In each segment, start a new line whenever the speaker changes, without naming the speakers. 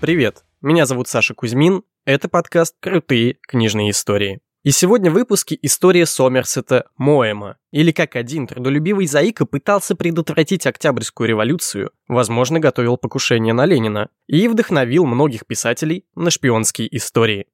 Привет, меня зовут Саша Кузьмин, это подкаст «Крутые книжные истории». И сегодня в выпуске история Сомерсета Моэма, или как один трудолюбивый заика пытался предотвратить Октябрьскую революцию, возможно, готовил покушение на Ленина, и вдохновил многих писателей на шпионские истории.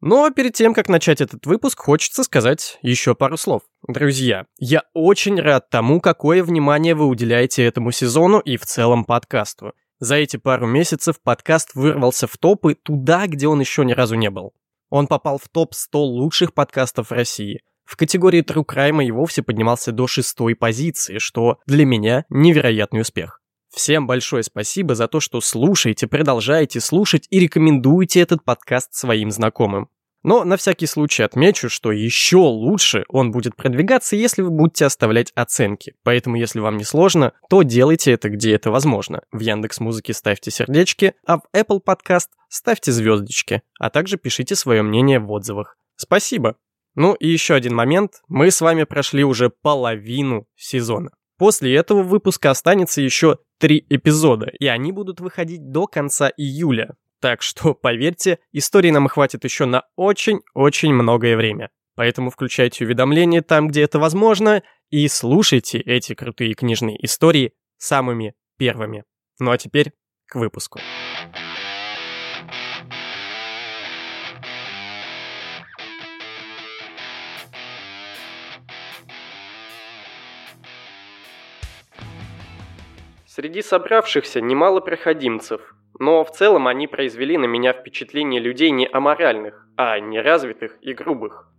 Но перед тем, как начать этот выпуск, хочется сказать еще пару слов. Друзья, я очень рад тому, какое внимание вы уделяете этому сезону и в целом подкасту. За эти пару месяцев подкаст вырвался в топы туда, где он еще ни разу не был. Он попал в топ-100 лучших подкастов России. В категории True Crime и вовсе поднимался до шестой позиции, что для меня невероятный успех. Всем большое спасибо за то, что слушаете, продолжаете слушать и рекомендуете этот подкаст своим знакомым. Но на всякий случай отмечу, что еще лучше он будет продвигаться, если вы будете оставлять оценки. Поэтому, если вам не сложно, то делайте это, где это возможно. В Яндекс Музыке ставьте сердечки, а в Apple Podcast ставьте звездочки, а также пишите свое мнение в отзывах. Спасибо! Ну и еще один момент. Мы с вами прошли уже половину сезона. После этого выпуска останется еще три эпизода, и они будут выходить до конца июля. Так что, поверьте, истории нам хватит еще на очень-очень многое время. Поэтому включайте уведомления там, где это возможно, и слушайте эти крутые книжные истории самыми первыми. Ну а теперь к выпуску. Среди собравшихся немало проходимцев, но в целом они произвели на меня впечатление людей не аморальных, а неразвитых и грубых.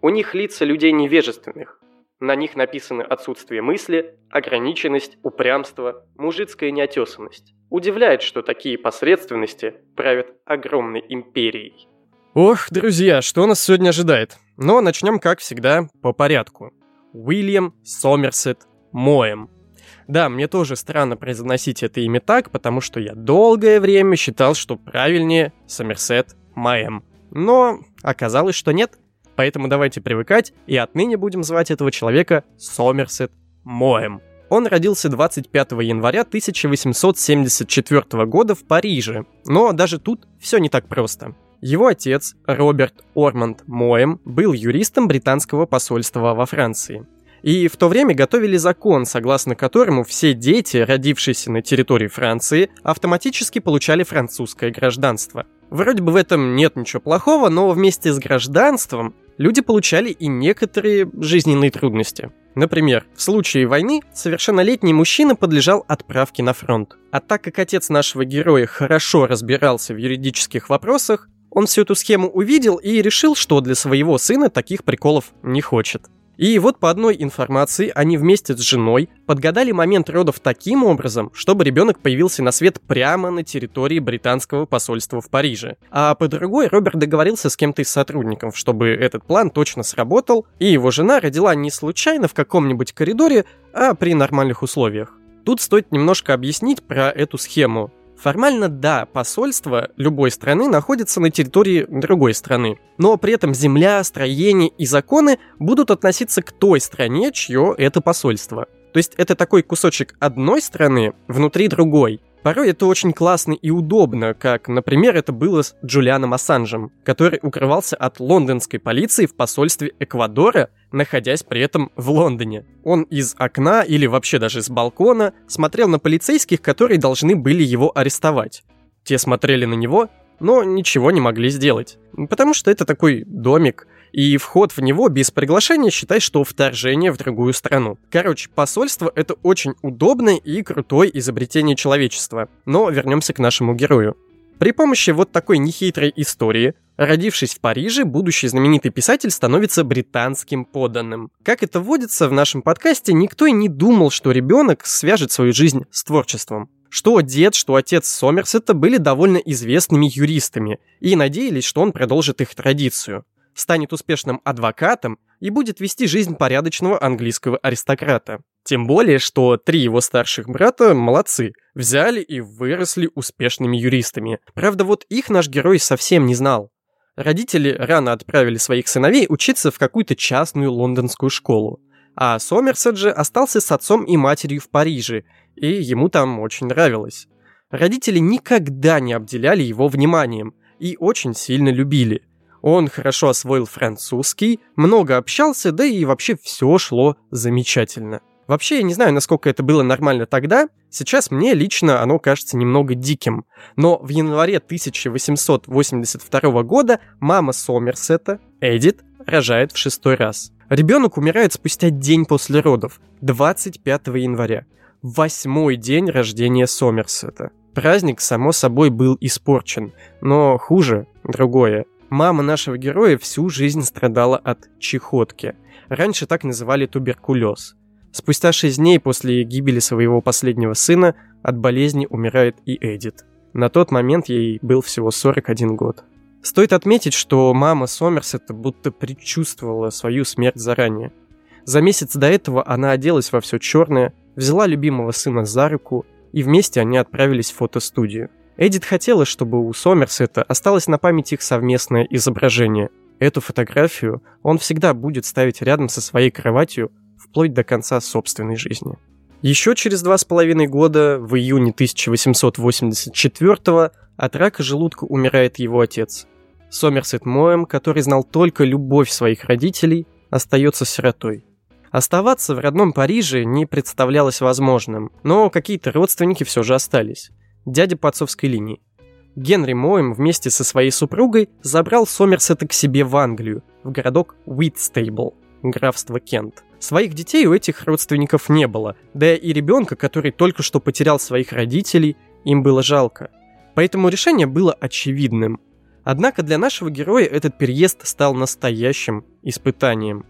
У них лица людей невежественных. На них написаны отсутствие мысли, ограниченность, упрямство, мужицкая неотесанность. Удивляет, что такие посредственности правят огромной империей. Ох, друзья, что нас сегодня ожидает? Но начнем, как всегда, по порядку. Уильям Сомерсет Моэм – да, мне тоже странно произносить это имя так, потому что я долгое время считал, что правильнее Сомерсет Майем. Но оказалось, что нет. Поэтому давайте привыкать, и отныне будем звать этого человека Сомерсет Моем. Он родился 25 января 1874 года в Париже, но даже тут все не так просто. Его отец, Роберт Орманд Моем, был юристом британского посольства во Франции. И в то время готовили закон, согласно которому все дети, родившиеся на территории Франции, автоматически получали французское гражданство. Вроде бы в этом нет ничего плохого, но вместе с гражданством люди получали и некоторые жизненные трудности. Например, в случае войны совершеннолетний мужчина подлежал отправке на фронт. А так как отец нашего героя хорошо разбирался в юридических вопросах, он всю эту схему увидел и решил, что для своего сына таких приколов не хочет. И вот по одной информации они вместе с женой подгадали момент родов таким образом, чтобы ребенок появился на свет прямо на территории британского посольства в Париже. А по другой Роберт договорился с кем-то из сотрудников, чтобы этот план точно сработал, и его жена родила не случайно в каком-нибудь коридоре, а при нормальных условиях. Тут стоит немножко объяснить про эту схему. Формально да, посольство любой страны находится на территории другой страны, но при этом земля, строение и законы будут относиться к той стране, чье это посольство. То есть это такой кусочек одной страны внутри другой. Порой это очень классно и удобно, как, например, это было с Джулианом Ассанжем, который укрывался от лондонской полиции в посольстве Эквадора, находясь при этом в Лондоне. Он из окна или вообще даже с балкона смотрел на полицейских, которые должны были его арестовать. Те смотрели на него, но ничего не могли сделать, потому что это такой домик – и вход в него без приглашения считай, что вторжение в другую страну. Короче, посольство это очень удобное и крутое изобретение человечества. Но вернемся к нашему герою. При помощи вот такой нехитрой истории, родившись в Париже, будущий знаменитый писатель становится британским подданным. Как это водится в нашем подкасте, никто и не думал, что ребенок свяжет свою жизнь с творчеством. Что дед, что отец Сомерсета были довольно известными юристами и надеялись, что он продолжит их традицию станет успешным адвокатом и будет вести жизнь порядочного английского аристократа. Тем более, что три его старших брата молодцы, взяли и выросли успешными юристами. Правда, вот их наш герой совсем не знал. Родители рано отправили своих сыновей учиться в какую-то частную лондонскую школу. А Сомерсет же остался с отцом и матерью в Париже, и ему там очень нравилось. Родители никогда не обделяли его вниманием и очень сильно любили. Он хорошо освоил французский, много общался, да и вообще все шло замечательно. Вообще, я не знаю, насколько это было нормально тогда, сейчас мне лично оно кажется немного диким. Но в январе 1882 года мама Сомерсета, Эдит, рожает в шестой раз. Ребенок умирает спустя день после родов, 25 января. Восьмой день рождения Сомерсета. Праздник, само собой, был испорчен, но хуже другое. Мама нашего героя всю жизнь страдала от чехотки. Раньше так называли туберкулез. Спустя шесть дней после гибели своего последнего сына от болезни умирает и Эдит. На тот момент ей был всего 41 год. Стоит отметить, что мама Сомерсета будто предчувствовала свою смерть заранее. За месяц до этого она оделась во все черное, взяла любимого сына за руку, и вместе они отправились в фотостудию. Эдит хотела, чтобы у Сомерсета осталось на память их совместное изображение. Эту фотографию он всегда будет ставить рядом со своей кроватью вплоть до конца собственной жизни. Еще через два с половиной года, в июне 1884 от рака желудка умирает его отец. Сомерсет Моэм, который знал только любовь своих родителей, остается сиротой. Оставаться в родном Париже не представлялось возможным, но какие-то родственники все же остались. Дядя по отцовской линии. Генри Моэм вместе со своей супругой забрал Сомерсета к себе в Англию, в городок Уитстейбл, графство Кент. Своих детей у этих родственников не было, да и ребенка, который только что потерял своих родителей, им было жалко. Поэтому решение было очевидным. Однако для нашего героя этот переезд стал настоящим испытанием.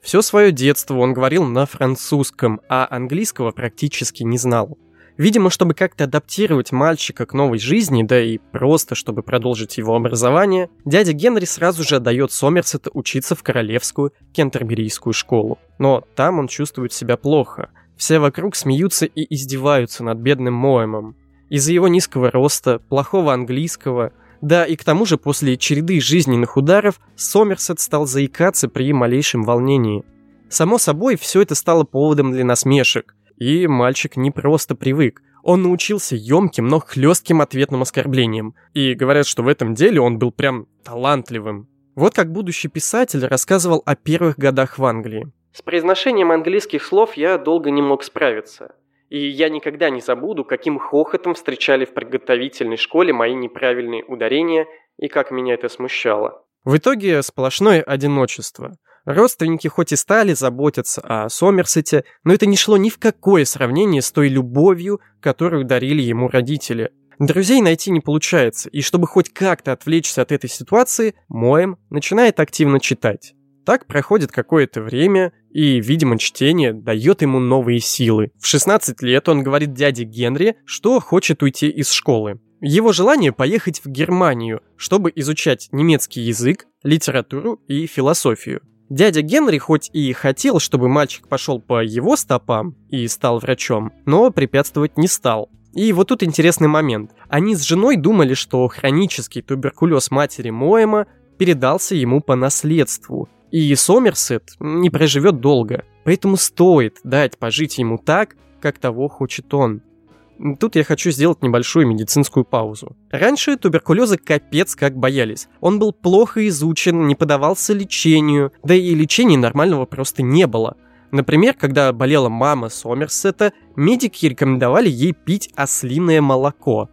Все свое детство он говорил на французском, а английского практически не знал. Видимо, чтобы как-то адаптировать мальчика к новой жизни, да и просто чтобы продолжить его образование, дядя Генри сразу же отдает Сомерсета учиться в королевскую кентерберийскую школу. Но там он чувствует себя плохо. Все вокруг смеются и издеваются над бедным Моэмом. Из-за его низкого роста, плохого английского, да и к тому же после череды жизненных ударов Сомерсет стал заикаться при малейшем волнении. Само собой, все это стало поводом для насмешек, и мальчик не просто привык. Он научился емким, но хлестким ответным оскорблениям. И говорят, что в этом деле он был прям талантливым. Вот как будущий писатель рассказывал о первых годах в Англии. С произношением английских слов я долго не мог справиться. И я никогда не забуду, каким хохотом встречали в подготовительной школе мои неправильные ударения и как меня это смущало. В итоге сплошное одиночество. Родственники хоть и стали заботиться о Сомерсете, но это не шло ни в какое сравнение с той любовью, которую дарили ему родители. Друзей найти не получается, и чтобы хоть как-то отвлечься от этой ситуации, Моэм начинает активно читать. Так проходит какое-то время, и, видимо, чтение дает ему новые силы. В 16 лет он говорит дяде Генри, что хочет уйти из школы. Его желание поехать в Германию, чтобы изучать немецкий язык, литературу и философию. Дядя Генри хоть и хотел, чтобы мальчик пошел по его стопам и стал врачом, но препятствовать не стал. И вот тут интересный момент. Они с женой думали, что хронический туберкулез матери Моэма передался ему по наследству, и Сомерсет не проживет долго. Поэтому стоит дать пожить ему так, как того хочет он. Тут я хочу сделать небольшую медицинскую паузу. Раньше туберкулеза капец как боялись. Он был плохо изучен, не подавался лечению, да и лечения нормального просто не было. Например, когда болела мама Сомерсета, медики рекомендовали ей пить ослиное молоко.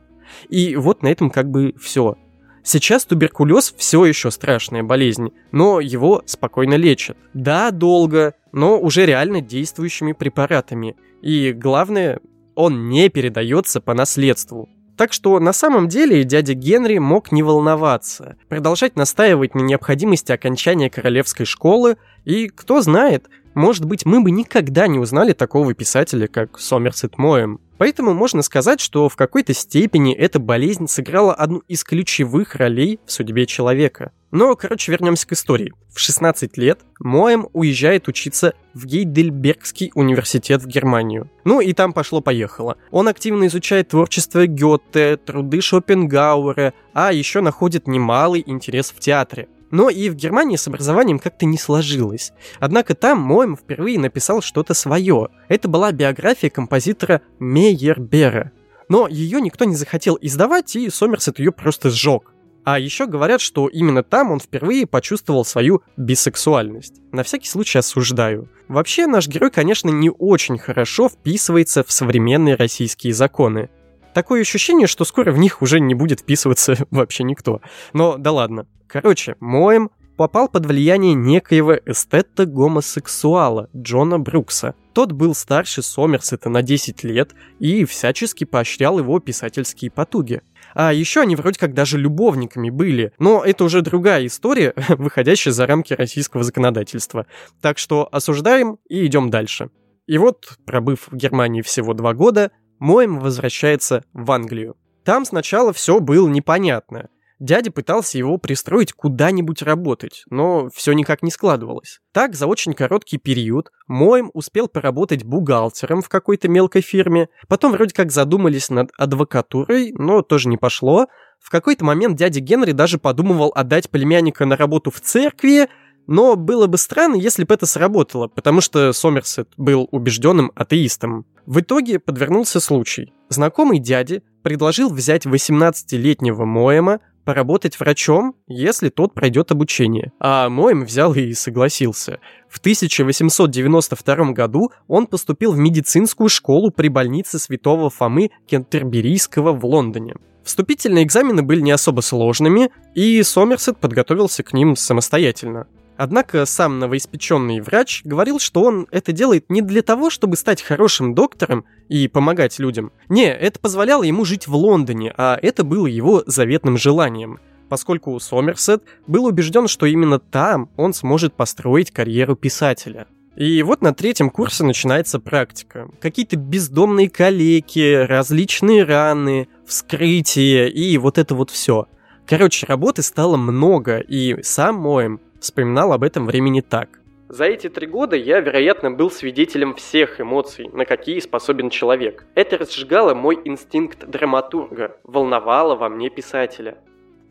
И вот на этом как бы все. Сейчас туберкулез все еще страшная болезнь, но его спокойно лечат. Да, долго, но уже реально действующими препаратами. И главное, он не передается по наследству. Так что на самом деле дядя Генри мог не волноваться, продолжать настаивать на необходимости окончания королевской школы, и кто знает, может быть, мы бы никогда не узнали такого писателя, как Сомерсет Моэм. Поэтому можно сказать, что в какой-то степени эта болезнь сыграла одну из ключевых ролей в судьбе человека. Но, короче, вернемся к истории. В 16 лет Моэм уезжает учиться в Гейдельбергский университет в Германию. Ну и там пошло-поехало. Он активно изучает творчество Гёте, труды Шопенгауэра, а еще находит немалый интерес в театре. Но и в Германии с образованием как-то не сложилось. Однако там Моэм впервые написал что-то свое. Это была биография композитора Мейербера.
Но ее никто не захотел издавать, и Сомерсет ее просто сжег. А еще говорят, что именно там он впервые почувствовал свою бисексуальность. На всякий случай осуждаю. Вообще, наш герой, конечно, не очень хорошо вписывается в современные российские законы. Такое ощущение, что скоро в них уже не будет вписываться вообще никто. Но да ладно. Короче, моем попал под влияние некоего эстета-гомосексуала Джона Брукса. Тот был старше Сомерсета на 10 лет и всячески поощрял его писательские потуги. А еще они вроде как даже любовниками были. Но это уже другая история, выходящая за рамки российского законодательства. Так что осуждаем и идем дальше. И вот, пробыв в Германии всего два года, Моем возвращается в Англию. Там сначала все было непонятно. Дядя пытался его пристроить куда-нибудь работать, но все никак не складывалось. Так, за очень короткий период Моем успел поработать бухгалтером в какой-то мелкой фирме, потом вроде как задумались над адвокатурой, но тоже не пошло. В какой-то момент дядя Генри даже подумывал отдать племянника на работу в церкви, но было бы странно, если бы это сработало, потому что Сомерсет был убежденным атеистом. В итоге подвернулся случай. Знакомый дяди предложил взять 18-летнего Моэма поработать врачом, если тот пройдет обучение. А Моем взял и согласился. В 1892 году он поступил в медицинскую школу при больнице святого Фомы Кентерберийского в Лондоне. Вступительные экзамены были не особо сложными, и Сомерсет подготовился к ним самостоятельно. Однако сам новоиспеченный врач говорил, что он это делает не для того, чтобы стать хорошим доктором и помогать людям. Не, это позволяло ему жить в Лондоне, а это было его заветным желанием поскольку Сомерсет был убежден, что именно там он сможет построить карьеру писателя. И вот на третьем курсе начинается практика. Какие-то бездомные калеки, различные раны, вскрытие и вот это вот все. Короче, работы стало много, и сам Моем вспоминал об этом времени так.
За эти три года я, вероятно, был свидетелем всех эмоций, на какие способен человек. Это разжигало мой инстинкт драматурга, волновало во мне писателя.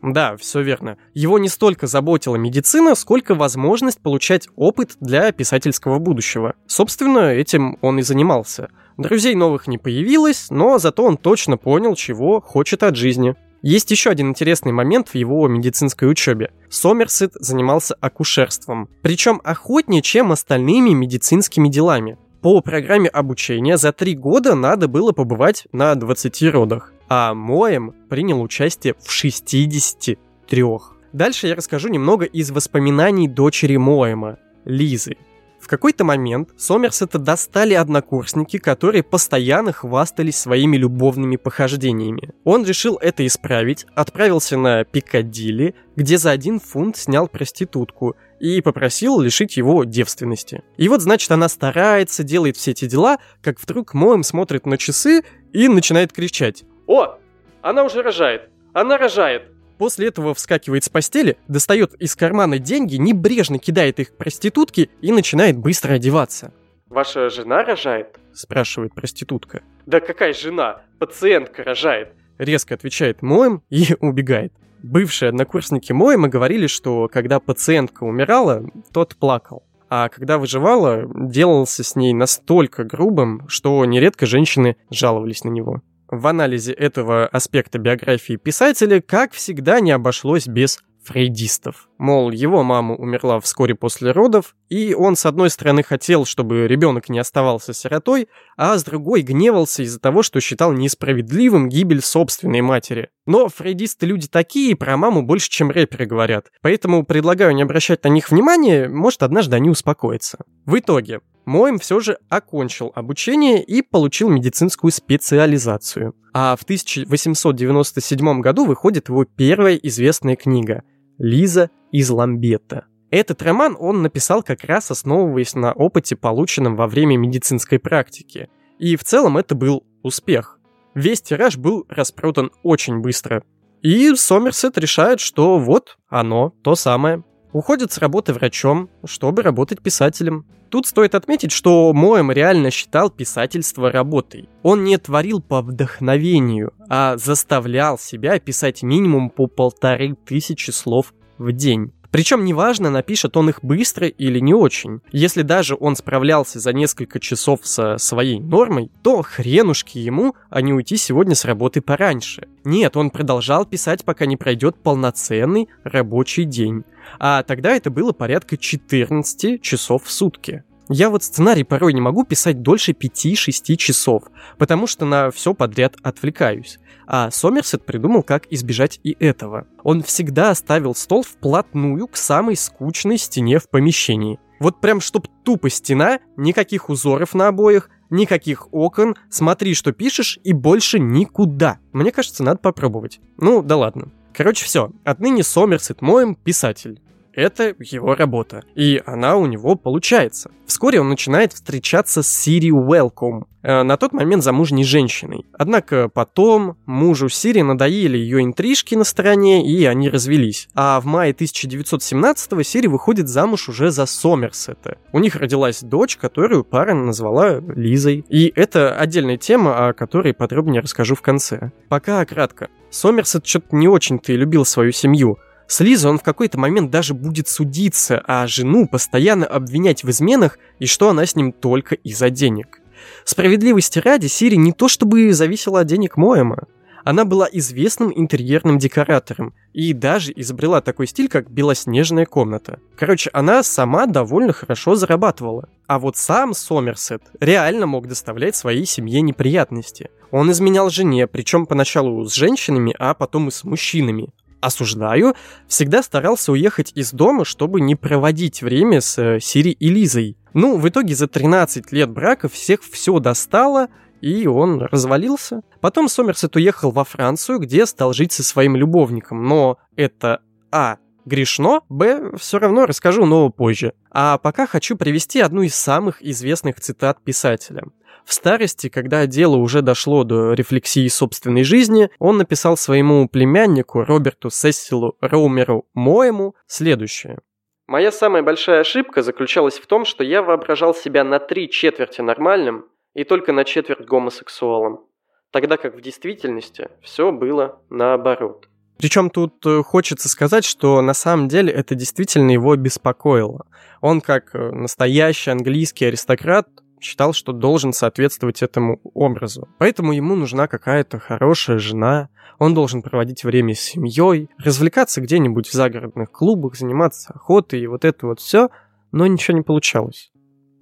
Да, все верно. Его не столько заботила медицина, сколько возможность получать опыт для писательского будущего. Собственно, этим он и занимался. Друзей новых не появилось, но зато он точно понял, чего хочет от жизни. Есть еще один интересный момент в его медицинской учебе. Сомерсет занимался акушерством, причем охотнее, чем остальными медицинскими делами. По программе обучения за три года надо было побывать на 20 родах, а Моем принял участие в 63. Дальше я расскажу немного из воспоминаний дочери Моема, Лизы. В какой-то момент Сомерсета достали однокурсники, которые постоянно хвастались своими любовными похождениями. Он решил это исправить, отправился на Пикадилли, где за один фунт снял проститутку и попросил лишить его девственности. И вот, значит, она старается, делает все эти дела, как вдруг Моем смотрит на часы и начинает кричать.
«О, она уже рожает! Она рожает!»
После этого вскакивает с постели, достает из кармана деньги, небрежно кидает их проститутке и начинает быстро одеваться.
«Ваша жена рожает?»
– спрашивает проститутка.
«Да какая жена? Пациентка рожает!»
Резко отвечает Моем и убегает. Бывшие однокурсники Моема говорили, что когда пациентка умирала, тот плакал. А когда выживала, делался с ней настолько грубым, что нередко женщины жаловались на него. В анализе этого аспекта биографии писателя, как всегда, не обошлось без фрейдистов. Мол, его мама умерла вскоре после родов, и он, с одной стороны, хотел, чтобы ребенок не оставался сиротой, а с другой гневался из-за того, что считал несправедливым гибель собственной матери. Но фрейдисты люди такие, про маму больше, чем рэперы говорят. Поэтому предлагаю не обращать на них внимания, может, однажды они успокоятся. В итоге, Моем все же окончил обучение и получил медицинскую специализацию. А в 1897 году выходит его первая известная книга «Лиза из Ламбета». Этот роман он написал как раз основываясь на опыте, полученном во время медицинской практики. И в целом это был успех. Весь тираж был распродан очень быстро. И Сомерсет решает, что вот оно, то самое. Уходит с работы врачом, чтобы работать писателем. Тут стоит отметить, что Моэм реально считал писательство работой. Он не творил по вдохновению, а заставлял себя писать минимум по полторы тысячи слов в день. Причем неважно, напишет он их быстро или не очень. Если даже он справлялся за несколько часов со своей нормой, то хренушки ему, а не уйти сегодня с работы пораньше. Нет, он продолжал писать, пока не пройдет полноценный рабочий день. А тогда это было порядка 14 часов в сутки. Я вот сценарий порой не могу писать дольше 5-6 часов, потому что на все подряд отвлекаюсь. А Сомерсет придумал, как избежать и этого. Он всегда ставил стол вплотную к самой скучной стене в помещении. Вот прям чтоб тупо стена, никаких узоров на обоях, никаких окон, смотри, что пишешь, и больше никуда. Мне кажется, надо попробовать. Ну, да ладно. Короче, все. Отныне Сомерсет моем писатель. Это его работа. И она у него получается. Вскоре он начинает встречаться с Сири Уэлком, э, на тот момент замужней женщиной. Однако потом мужу Сири надоели ее интрижки на стороне, и они развелись. А в мае 1917-го Сири выходит замуж уже за Сомерсета. У них родилась дочь, которую пара назвала Лизой. И это отдельная тема, о которой подробнее расскажу в конце. Пока кратко. Сомерсет что-то не очень-то и любил свою семью. С Лизой он в какой-то момент даже будет судиться, а жену постоянно обвинять в изменах и что она с ним только из-за денег. Справедливости ради, Сири не то чтобы зависела от денег Моэма. Она была известным интерьерным декоратором и даже изобрела такой стиль, как белоснежная комната. Короче, она сама довольно хорошо зарабатывала. А вот сам Сомерсет реально мог доставлять своей семье неприятности. Он изменял жене, причем поначалу с женщинами, а потом и с мужчинами осуждаю, всегда старался уехать из дома, чтобы не проводить время с э, Сири и Лизой. Ну, в итоге за 13 лет брака всех все достало, и он развалился. Потом Сомерсет уехал во Францию, где стал жить со своим любовником, но это А грешно, Б все равно расскажу, но позже. А пока хочу привести одну из самых известных цитат писателя. В старости, когда дело уже дошло до рефлексии собственной жизни, он написал своему племяннику Роберту Сессилу Роумеру Моему следующее.
«Моя самая большая ошибка заключалась в том, что я воображал себя на три четверти нормальным и только на четверть гомосексуалом, тогда как в действительности все было наоборот».
Причем тут э, хочется сказать, что на самом деле это действительно его беспокоило. Он, как э, настоящий английский аристократ, считал, что должен соответствовать этому образу. Поэтому ему нужна какая-то хорошая жена, он должен проводить время с семьей, развлекаться где-нибудь в загородных клубах, заниматься охотой и вот это вот все, но ничего не получалось.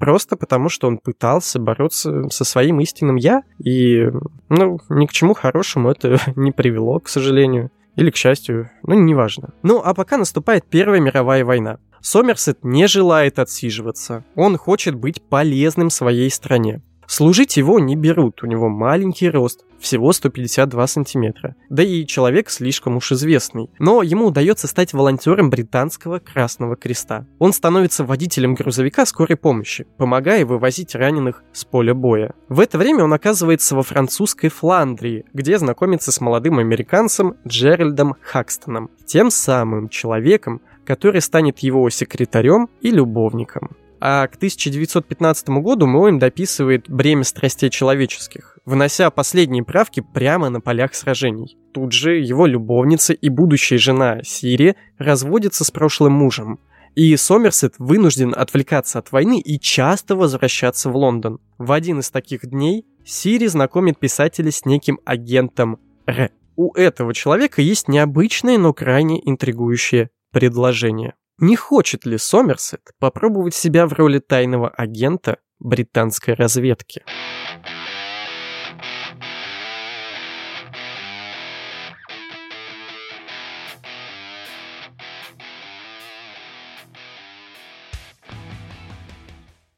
Просто потому, что он пытался бороться со своим истинным «я», и, ну, ни к чему хорошему это не привело, к сожалению. Или к счастью, ну, неважно. Ну, а пока наступает Первая мировая война. Сомерсет не желает отсиживаться. Он хочет быть полезным своей стране. Служить его не берут, у него маленький рост, всего 152 сантиметра. Да и человек слишком уж известный. Но ему удается стать волонтером британского Красного Креста. Он становится водителем грузовика скорой помощи, помогая вывозить раненых с поля боя. В это время он оказывается во французской Фландрии, где знакомится с молодым американцем Джеральдом Хакстоном, тем самым человеком, который станет его секретарем и любовником. А к 1915 году Моэм дописывает «Бремя страстей человеческих», внося последние правки прямо на полях сражений. Тут же его любовница и будущая жена Сири разводятся с прошлым мужем, и Сомерсет вынужден отвлекаться от войны и часто возвращаться в Лондон. В один из таких дней Сири знакомит писателя с неким агентом Р. У этого человека есть необычное, но крайне интригующее предложение. Не хочет ли Сомерсет попробовать себя в роли тайного агента британской разведки?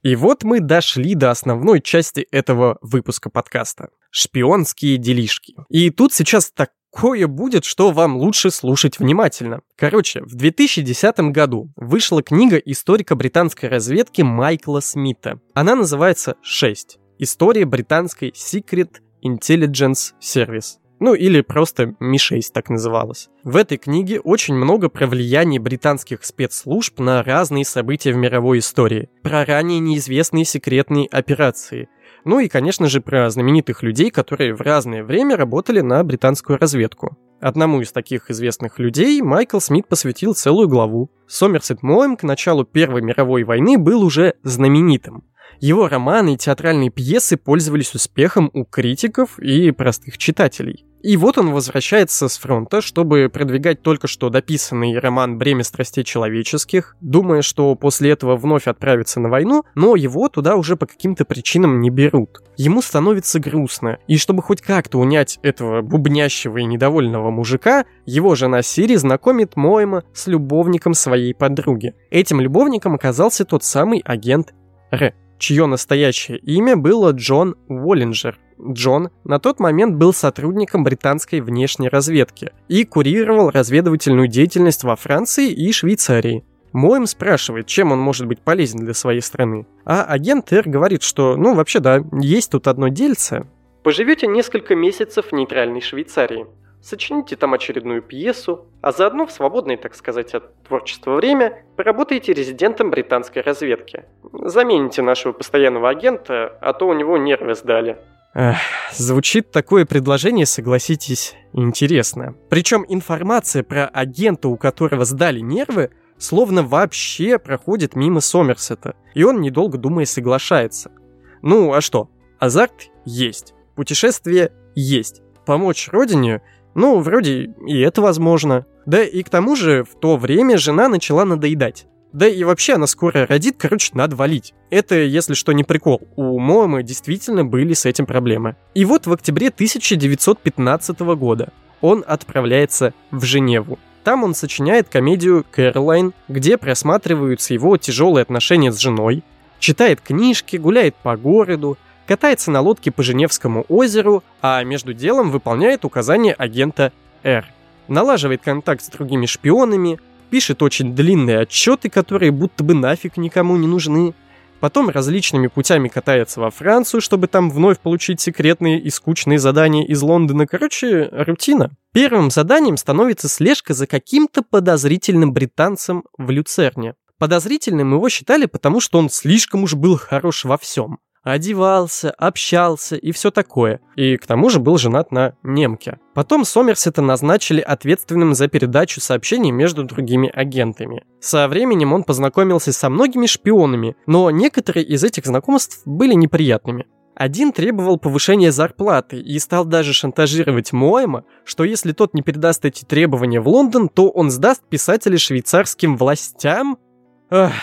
И вот мы дошли до основной части этого выпуска подкаста. Шпионские делишки. И тут сейчас так такое будет, что вам лучше слушать внимательно. Короче, в 2010 году вышла книга историка британской разведки Майкла Смита. Она называется «6. История британской Secret Intelligence Service». Ну или просто Ми-6 так называлась. В этой книге очень много про влияние британских спецслужб на разные события в мировой истории, про ранее неизвестные секретные операции, ну и, конечно же, про знаменитых людей, которые в разное время работали на британскую разведку. Одному из таких известных людей Майкл Смит посвятил целую главу. Сомерсет Моэм к началу Первой мировой войны был уже знаменитым. Его романы и театральные пьесы пользовались успехом у критиков и простых читателей. И вот он возвращается с фронта, чтобы продвигать только что дописанный роман «Бремя страстей человеческих», думая, что после этого вновь отправится на войну, но его туда уже по каким-то причинам не берут. Ему становится грустно, и чтобы хоть как-то унять этого бубнящего и недовольного мужика, его жена Сири знакомит Моэма с любовником своей подруги. Этим любовником оказался тот самый агент Р чье настоящее имя было Джон Уоллинджер. Джон на тот момент был сотрудником британской внешней разведки и курировал разведывательную деятельность во Франции и Швейцарии. Моем спрашивает, чем он может быть полезен для своей страны. А агент Р говорит, что, ну, вообще да, есть тут одно дельце.
Поживете несколько месяцев в нейтральной Швейцарии сочините там очередную пьесу, а заодно в свободное, так сказать, от творчества время поработаете резидентом британской разведки. Замените нашего постоянного агента, а то у него нервы сдали.
Эх, звучит такое предложение, согласитесь, интересно. Причем информация про агента, у которого сдали нервы, словно вообще проходит мимо Сомерсета, и он, недолго думая, соглашается. Ну, а что? Азарт есть, путешествие есть, помочь родине ну, вроде и это возможно. Да и к тому же в то время жена начала надоедать. Да и вообще она скоро родит, короче, надо валить. Это, если что, не прикол. У Моэма действительно были с этим проблемы. И вот в октябре 1915 года он отправляется в Женеву. Там он сочиняет комедию «Кэролайн», где просматриваются его тяжелые отношения с женой, читает книжки, гуляет по городу, катается на лодке по Женевскому озеру, а между делом выполняет указания агента Р. Налаживает контакт с другими шпионами, пишет очень длинные отчеты, которые будто бы нафиг никому не нужны. Потом различными путями катается во Францию, чтобы там вновь получить секретные и скучные задания из Лондона. Короче, рутина. Первым заданием становится слежка за каким-то подозрительным британцем в Люцерне. Подозрительным его считали, потому что он слишком уж был хорош во всем одевался, общался и все такое. И к тому же был женат на немке. Потом Сомерсета назначили ответственным за передачу сообщений между другими агентами. Со временем он познакомился со многими шпионами, но некоторые из этих знакомств были неприятными. Один требовал повышения зарплаты и стал даже шантажировать Моэма, что если тот не передаст эти требования в Лондон, то он сдаст писателя швейцарским властям. Ах,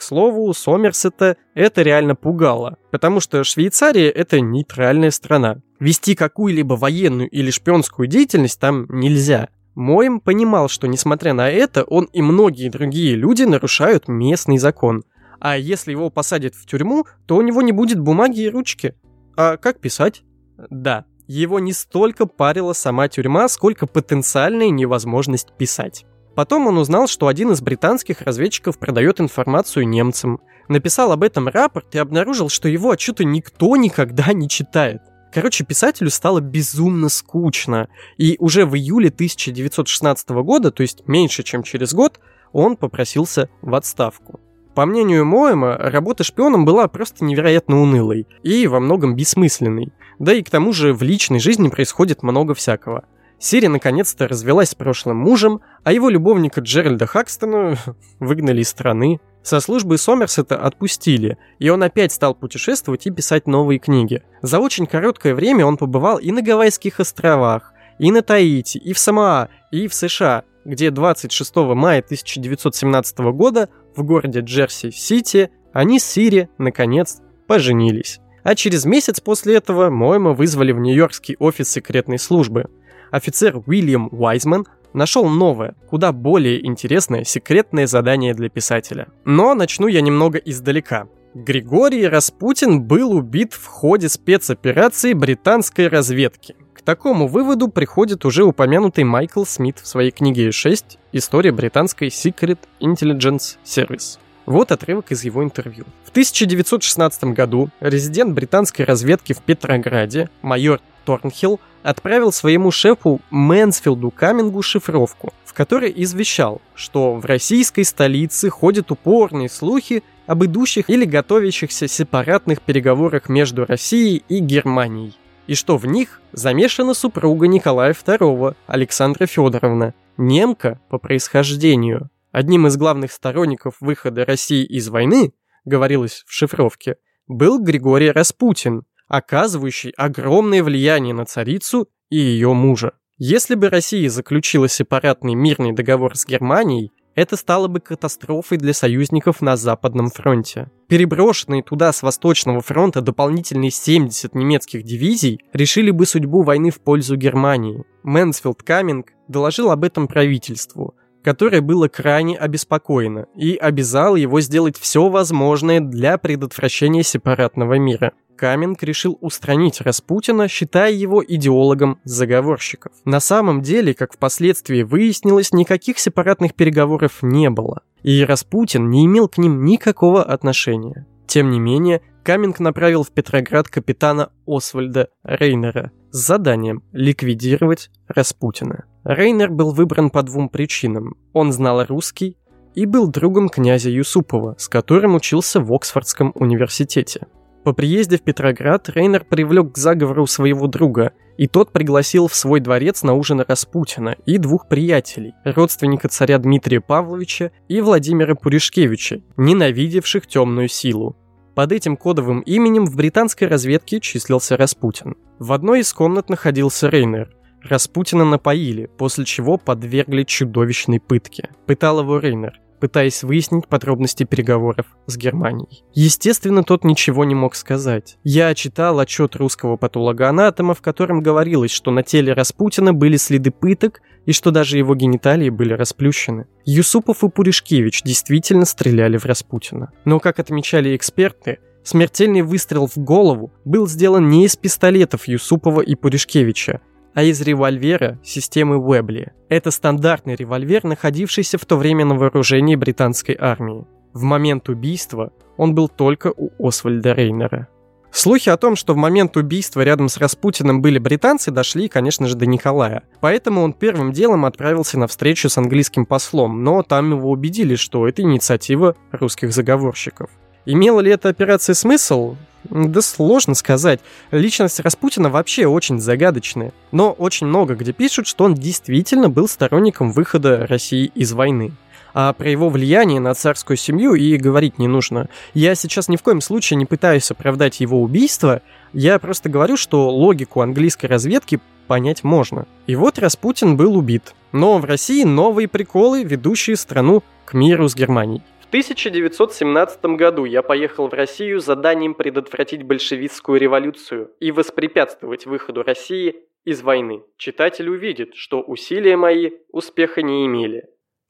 к слову, Сомерсета это реально пугало, потому что Швейцария — это нейтральная страна. Вести какую-либо военную или шпионскую деятельность там нельзя. Моем понимал, что несмотря на это, он и многие другие люди нарушают местный закон. А если его посадят в тюрьму, то у него не будет бумаги и ручки. А как писать? Да, его не столько парила сама тюрьма, сколько потенциальная невозможность писать. Потом он узнал, что один из британских разведчиков продает информацию немцам. Написал об этом рапорт и обнаружил, что его отчеты никто никогда не читает. Короче, писателю стало безумно скучно. И уже в июле 1916 года, то есть меньше, чем через год, он попросился в отставку. По мнению Моэма, работа шпионом была просто невероятно унылой и во многом бессмысленной. Да и к тому же в личной жизни происходит много всякого – Сири наконец-то развелась с прошлым мужем, а его любовника Джеральда Хакстона выгнали из страны. Со службы Сомерсета отпустили, и он опять стал путешествовать и писать новые книги. За очень короткое время он побывал и на Гавайских островах, и на Таити, и в Самоа, и в США, где 26 мая 1917 года в городе Джерси-Сити они с Сири, наконец, поженились. А через месяц после этого Моэма вызвали в Нью-Йоркский офис секретной службы – офицер Уильям Уайзман нашел новое, куда более интересное секретное задание для писателя. Но начну я немного издалека. Григорий Распутин был убит в ходе спецоперации британской разведки. К такому выводу приходит уже упомянутый Майкл Смит в своей книге «6. История британской Secret Intelligence Service». Вот отрывок из его интервью. В 1916 году резидент британской разведки в Петрограде, майор Торнхилл, отправил своему шефу Мэнсфилду Камингу шифровку, в которой извещал, что в российской столице ходят упорные слухи об идущих или готовящихся сепаратных переговорах между Россией и Германией. и что в них замешана супруга Николая II, Александра Федоровна, немка по происхождению. Одним из главных сторонников выхода России из войны, говорилось в шифровке, был Григорий Распутин, оказывающий огромное влияние на царицу и ее мужа. Если бы Россия заключила сепаратный мирный договор с Германией, это стало бы катастрофой для союзников на Западном фронте. Переброшенные туда с Восточного фронта дополнительные 70 немецких дивизий решили бы судьбу войны в пользу Германии. Мэнсфилд Каминг доложил об этом правительству, которое было крайне обеспокоено и обязало его сделать все возможное для предотвращения сепаратного мира. Каменк решил устранить Распутина, считая его идеологом заговорщиков. На самом деле, как впоследствии выяснилось, никаких сепаратных переговоров не было, и Распутин не имел к ним никакого отношения. Тем не менее, Каминг направил в Петроград капитана Освальда Рейнера с заданием ликвидировать Распутина. Рейнер был выбран по двум причинам. Он знал русский и был другом князя Юсупова, с которым учился в Оксфордском университете. По приезде в Петроград Рейнер привлек к заговору своего друга, и тот пригласил в свой дворец на ужин Распутина и двух приятелей, родственника царя Дмитрия Павловича и Владимира Пуришкевича, ненавидевших темную силу. Под этим кодовым именем в британской разведке числился Распутин. В одной из комнат находился Рейнер. Распутина напоили, после чего подвергли чудовищной пытке. Пытал его Рейнер – пытаясь выяснить подробности переговоров с Германией. Естественно, тот ничего не мог сказать. Я читал отчет русского патологоанатома, в котором говорилось, что на теле Распутина были следы пыток и что даже его гениталии были расплющены. Юсупов и Пуришкевич действительно стреляли в Распутина. Но, как отмечали эксперты, Смертельный выстрел в голову был сделан не из пистолетов Юсупова и Пуришкевича, а из револьвера системы Уэбли. Это стандартный револьвер, находившийся в то время на вооружении британской армии. В момент убийства он был только у Освальда Рейнера. Слухи о том, что в момент убийства рядом с Распутиным были британцы, дошли, конечно же, до Николая. Поэтому он первым делом отправился на встречу с английским послом, но там его убедили, что это инициатива русских заговорщиков. Имела ли эта операция смысл? Да сложно сказать. Личность Распутина вообще очень загадочная. Но очень много где пишут, что он действительно был сторонником выхода России из войны. А про его влияние на царскую семью и говорить не нужно. Я сейчас ни в коем случае не пытаюсь оправдать его убийство, я просто говорю, что логику английской разведки понять можно. И вот Распутин был убит. Но в России новые приколы, ведущие страну к миру с Германией.
1917 году я поехал в Россию с заданием предотвратить большевистскую революцию и воспрепятствовать выходу России из войны. Читатель увидит, что усилия мои успеха не имели.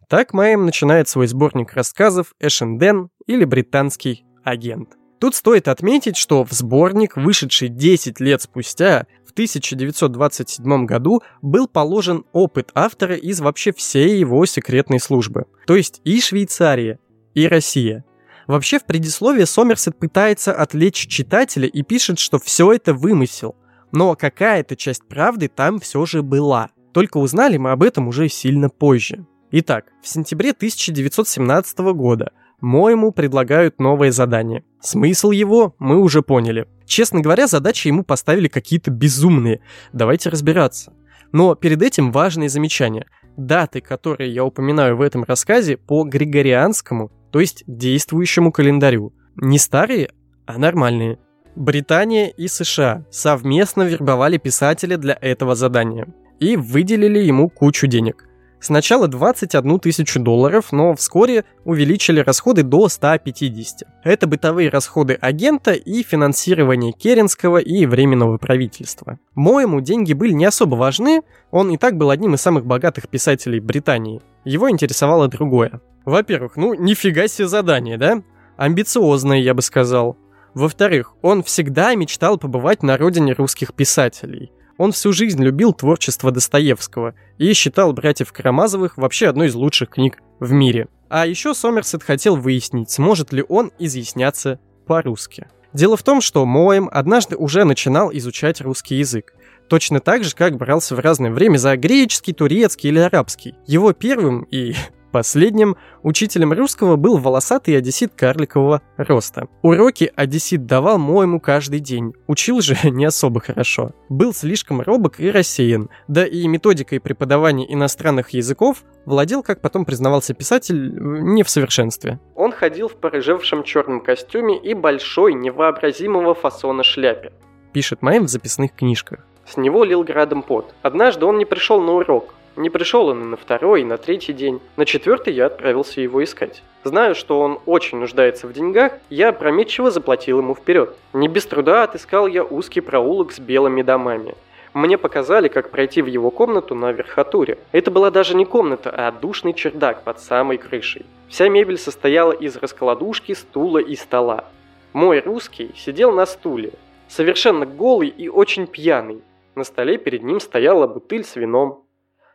Так Майем начинает свой сборник рассказов «Эшенден» или «Британский агент». Тут стоит отметить, что в сборник, вышедший 10 лет спустя, в 1927 году был положен опыт автора из вообще всей его секретной службы. То есть и Швейцария, и Россия. Вообще в предисловии Сомерсет пытается отвлечь читателя и пишет, что все это вымысел. Но какая-то часть правды там все же была. Только узнали мы об этом уже сильно позже. Итак, в сентябре 1917 года Моему предлагают новое задание. Смысл его мы уже поняли. Честно говоря, задачи ему поставили какие-то безумные. Давайте разбираться. Но перед этим важные замечания. Даты, которые я упоминаю в этом рассказе, по григорианскому то есть действующему календарю. Не старые, а нормальные. Британия и США совместно вербовали писателя для этого задания и выделили ему кучу денег. Сначала 21 тысячу долларов, но вскоре увеличили расходы до 150. Это бытовые расходы агента и финансирование Керенского и Временного правительства. Моему деньги были не особо важны, он и так был одним из самых богатых писателей Британии. Его интересовало другое. Во-первых, ну нифига себе задание, да? Амбициозное, я бы сказал. Во-вторых, он всегда мечтал побывать на родине русских писателей. Он всю жизнь любил творчество Достоевского и считал «Братьев Карамазовых» вообще одной из лучших книг в мире. А еще Сомерсет хотел выяснить, сможет ли он изъясняться по-русски. Дело в том, что Моэм однажды уже начинал изучать русский язык. Точно так же, как брался в разное время за греческий, турецкий или арабский. Его первым и Последним учителем русского был волосатый одессит карликового роста. Уроки одессит давал моему каждый день, учил же не особо хорошо. Был слишком робок и рассеян, да и методикой преподавания иностранных языков владел, как потом признавался писатель, не в совершенстве.
Он ходил в порыжевшем черном костюме и большой, невообразимого фасона шляпе.
Пишет Майм в записных книжках.
С него лил градом пот. Однажды он не пришел на урок, не пришел он и на второй, и на третий день. На четвертый я отправился его искать. Знаю, что он очень нуждается в деньгах, я опрометчиво заплатил ему вперед. Не без труда отыскал я узкий проулок с белыми домами. Мне показали, как пройти в его комнату на верхотуре. Это была даже не комната, а душный чердак под самой крышей. Вся мебель состояла из раскладушки, стула и стола. Мой русский сидел на стуле, совершенно голый и очень пьяный. На столе перед ним стояла бутыль с вином.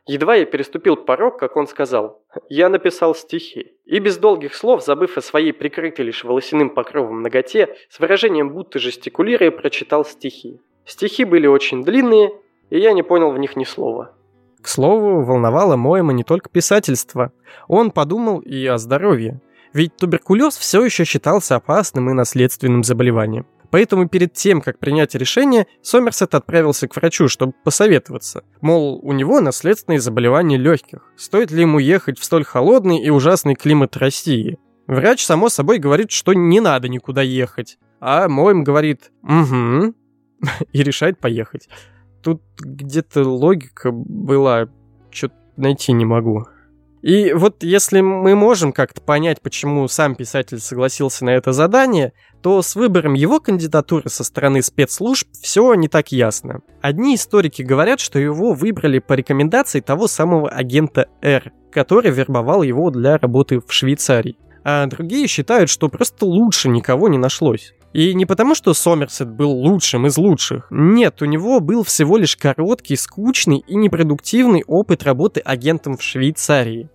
Едва я переступил порог, как он сказал, я написал стихи. И без долгих слов, забыв о своей прикрытой лишь волосяным покровом ноготе, с выражением будто жестикулируя, прочитал стихи. Стихи были очень длинные, и я не понял в них ни слова.
К слову, волновало Моэма не только писательство. Он подумал и о здоровье. Ведь туберкулез все еще считался опасным и наследственным заболеванием. Поэтому перед тем, как принять решение, Сомерсет отправился к врачу, чтобы посоветоваться. Мол, у него наследственные заболевания легких. Стоит ли ему ехать в столь холодный и ужасный климат России? Врач, само собой, говорит, что не надо никуда ехать. А Моем говорит «Угу», и решает поехать. Тут где-то логика была, что-то найти не могу. И вот если мы можем как-то понять, почему сам писатель согласился на это задание, то с выбором его кандидатуры со стороны спецслужб все не так ясно. Одни историки говорят, что его выбрали по рекомендации того самого агента Р, который вербовал его для работы в Швейцарии. А другие считают, что просто лучше никого не нашлось. И не потому, что Сомерсет был лучшим из лучших. Нет, у него был всего лишь короткий, скучный и непродуктивный опыт работы агентом в Швейцарии.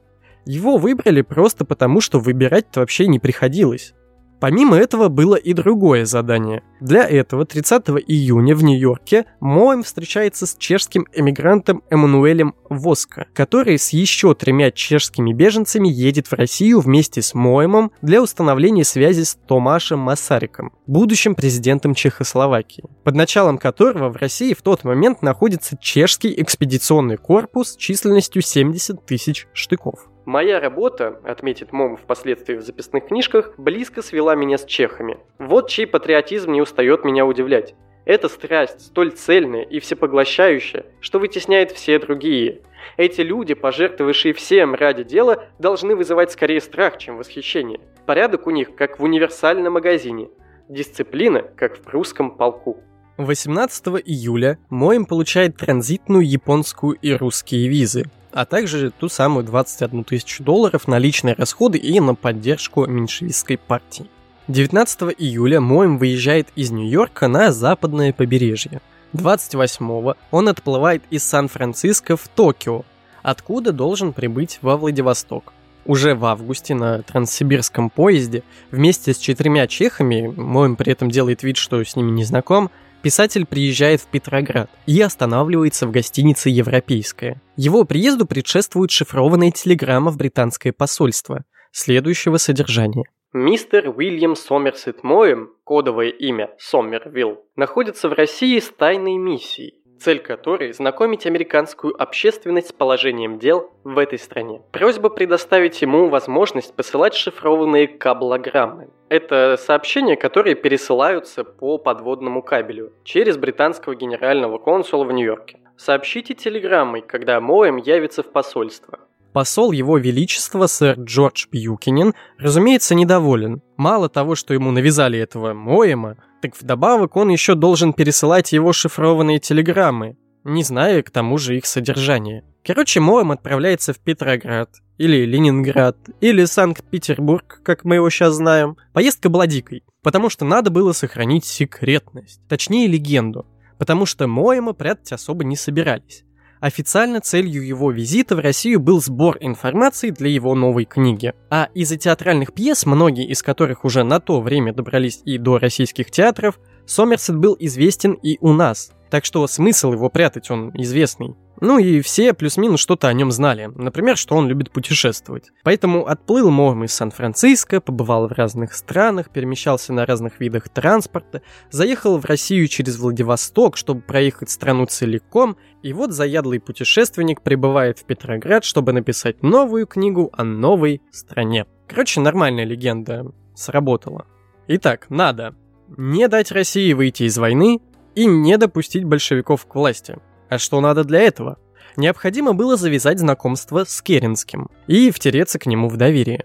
Его выбрали просто потому, что выбирать-то вообще не приходилось. Помимо этого было и другое задание. Для этого 30 июня в Нью-Йорке Моем встречается с чешским эмигрантом Эммануэлем Воско, который с еще тремя чешскими беженцами едет в Россию вместе с Моемом для установления связи с Томашем Масариком, будущим президентом Чехословакии, под началом которого в России в тот момент находится чешский экспедиционный корпус численностью 70 тысяч штыков.
Моя работа, отметит Мом впоследствии в записных книжках, близко свела меня с чехами. Вот чей патриотизм не устает меня удивлять. Это страсть, столь цельная и всепоглощающая, что вытесняет все другие. Эти люди, пожертвовавшие всем ради дела, должны вызывать скорее страх, чем восхищение. Порядок у них, как в универсальном магазине. Дисциплина, как в прусском полку.
18 июля Моем получает транзитную японскую и русские визы а также ту самую 21 тысячу долларов на личные расходы и на поддержку меньшевистской партии. 19 июля Моем выезжает из Нью-Йорка на западное побережье. 28 он отплывает из Сан-Франциско в Токио, откуда должен прибыть во Владивосток. Уже в августе на транссибирском поезде вместе с четырьмя чехами, Моем при этом делает вид, что с ними не знаком, Писатель приезжает в Петроград и останавливается в гостинице «Европейская». Его приезду предшествует шифрованная телеграмма в британское посольство, следующего содержания.
Мистер Уильям Сомерсет Моем, кодовое имя Сомервилл, находится в России с тайной миссией цель которой – знакомить американскую общественность с положением дел в этой стране. Просьба предоставить ему возможность посылать шифрованные каблограммы. Это сообщения, которые пересылаются по подводному кабелю через британского генерального консула в Нью-Йорке. Сообщите телеграммой, когда Моэм явится в посольство.
Посол Его Величества, сэр Джордж Бьюкинин, разумеется, недоволен. Мало того, что ему навязали этого Моэма, так вдобавок он еще должен пересылать его шифрованные телеграммы, не зная к тому же их содержания. Короче, Моэм отправляется в Петроград, или Ленинград, или Санкт-Петербург, как мы его сейчас знаем. Поездка была дикой, потому что надо было сохранить секретность, точнее легенду, потому что Моэма прятать особо не собирались. Официально целью его визита в Россию был сбор информации для его новой книги. А из-за театральных пьес, многие из которых уже на то время добрались и до российских театров, Сомерсет был известен и у нас. Так что смысл его прятать он известный. Ну и все плюс-минус что-то о нем знали. Например, что он любит путешествовать. Поэтому отплыл Моэм из Сан-Франциско, побывал в разных странах, перемещался на разных видах транспорта, заехал в Россию через Владивосток, чтобы проехать страну целиком, и вот заядлый путешественник прибывает в Петроград, чтобы написать новую книгу о новой стране. Короче, нормальная легенда. Сработала. Итак, надо не дать России выйти из войны и не допустить большевиков к власти. А что надо для этого? Необходимо было завязать знакомство с Керенским и втереться к нему в доверие.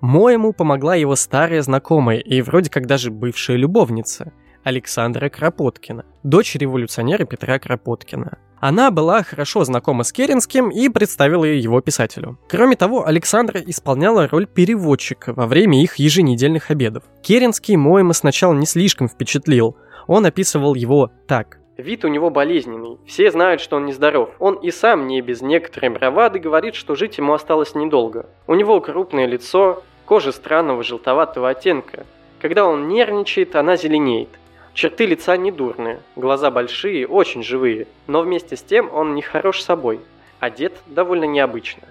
Моему помогла его старая знакомая и вроде как даже бывшая любовница Александра Кропоткина, дочь революционера Петра Кропоткина. Она была хорошо знакома с Керенским и представила его писателю. Кроме того, Александра исполняла роль переводчика во время их еженедельных обедов. Керенский Моема сначала не слишком впечатлил. Он описывал его так.
Вид у него болезненный. Все знают, что он нездоров. Он и сам не без некоторой бравады говорит, что жить ему осталось недолго. У него крупное лицо, кожа странного желтоватого оттенка. Когда он нервничает, она зеленеет. Черты лица не дурные, глаза большие, очень живые, но вместе с тем он не хорош собой. Одет довольно необычно.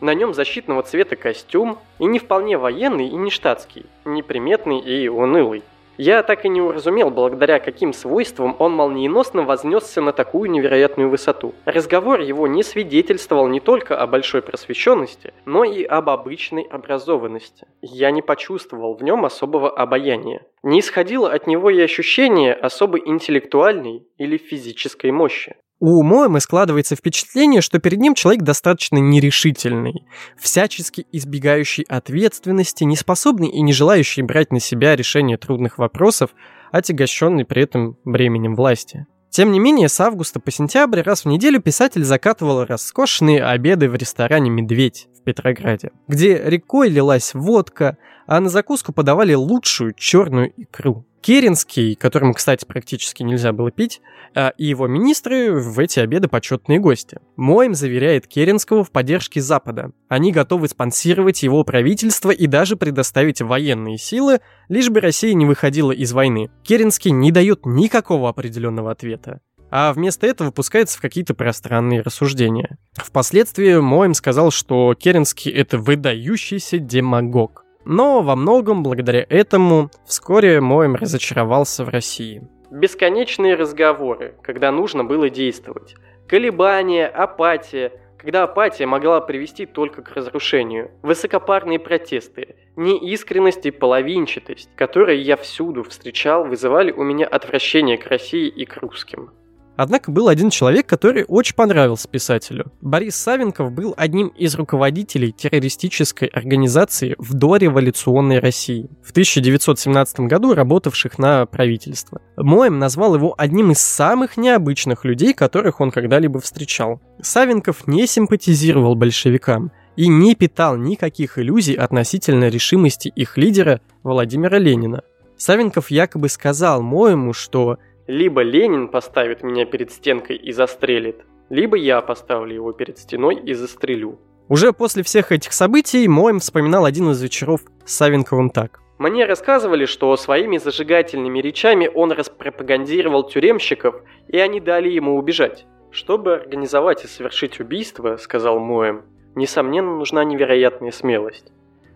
На нем защитного цвета костюм, и не вполне военный, и не штатский, неприметный и унылый. Я так и не уразумел, благодаря каким свойствам он молниеносно вознесся на такую невероятную высоту. Разговор его не свидетельствовал не только о большой просвещенности, но и об обычной образованности. Я не почувствовал в нем особого обаяния. Не исходило от него и ощущение особой интеллектуальной или физической мощи.
У Моэма складывается впечатление, что перед ним человек достаточно нерешительный, всячески избегающий ответственности, неспособный и не желающий брать на себя решение трудных вопросов, отягощенный при этом бременем власти. Тем не менее, с августа по сентябрь раз в неделю писатель закатывал роскошные обеды в ресторане «Медведь» в Петрограде, где рекой лилась водка, а на закуску подавали лучшую черную икру. Керенский, которому, кстати, практически нельзя было пить, а, и его министры в эти обеды почетные гости. Моем заверяет Керенского в поддержке Запада. Они готовы спонсировать его правительство и даже предоставить военные силы, лишь бы Россия не выходила из войны. Керенский не дает никакого определенного ответа а вместо этого пускается в какие-то пространные рассуждения. Впоследствии Моем сказал, что Керенский — это выдающийся демагог. Но во многом благодаря этому вскоре Моем разочаровался в России.
Бесконечные разговоры, когда нужно было действовать. Колебания, апатия, когда апатия могла привести только к разрушению. Высокопарные протесты, неискренность и половинчатость, которые я всюду встречал, вызывали у меня отвращение к России и к русским.
Однако был один человек, который очень понравился писателю. Борис Савенков был одним из руководителей террористической организации в дореволюционной России, в 1917 году работавших на правительство. Моем назвал его одним из самых необычных людей, которых он когда-либо встречал. Савенков не симпатизировал большевикам и не питал никаких иллюзий относительно решимости их лидера Владимира Ленина. Савенков якобы сказал Моему, что
либо Ленин поставит меня перед стенкой и застрелит, либо я поставлю его перед стеной и застрелю.
Уже после всех этих событий Моем вспоминал один из вечеров с Савенковым так.
Мне рассказывали, что своими зажигательными речами он распропагандировал тюремщиков, и они дали ему убежать. Чтобы организовать и совершить убийство, сказал Моем, несомненно нужна невероятная смелость.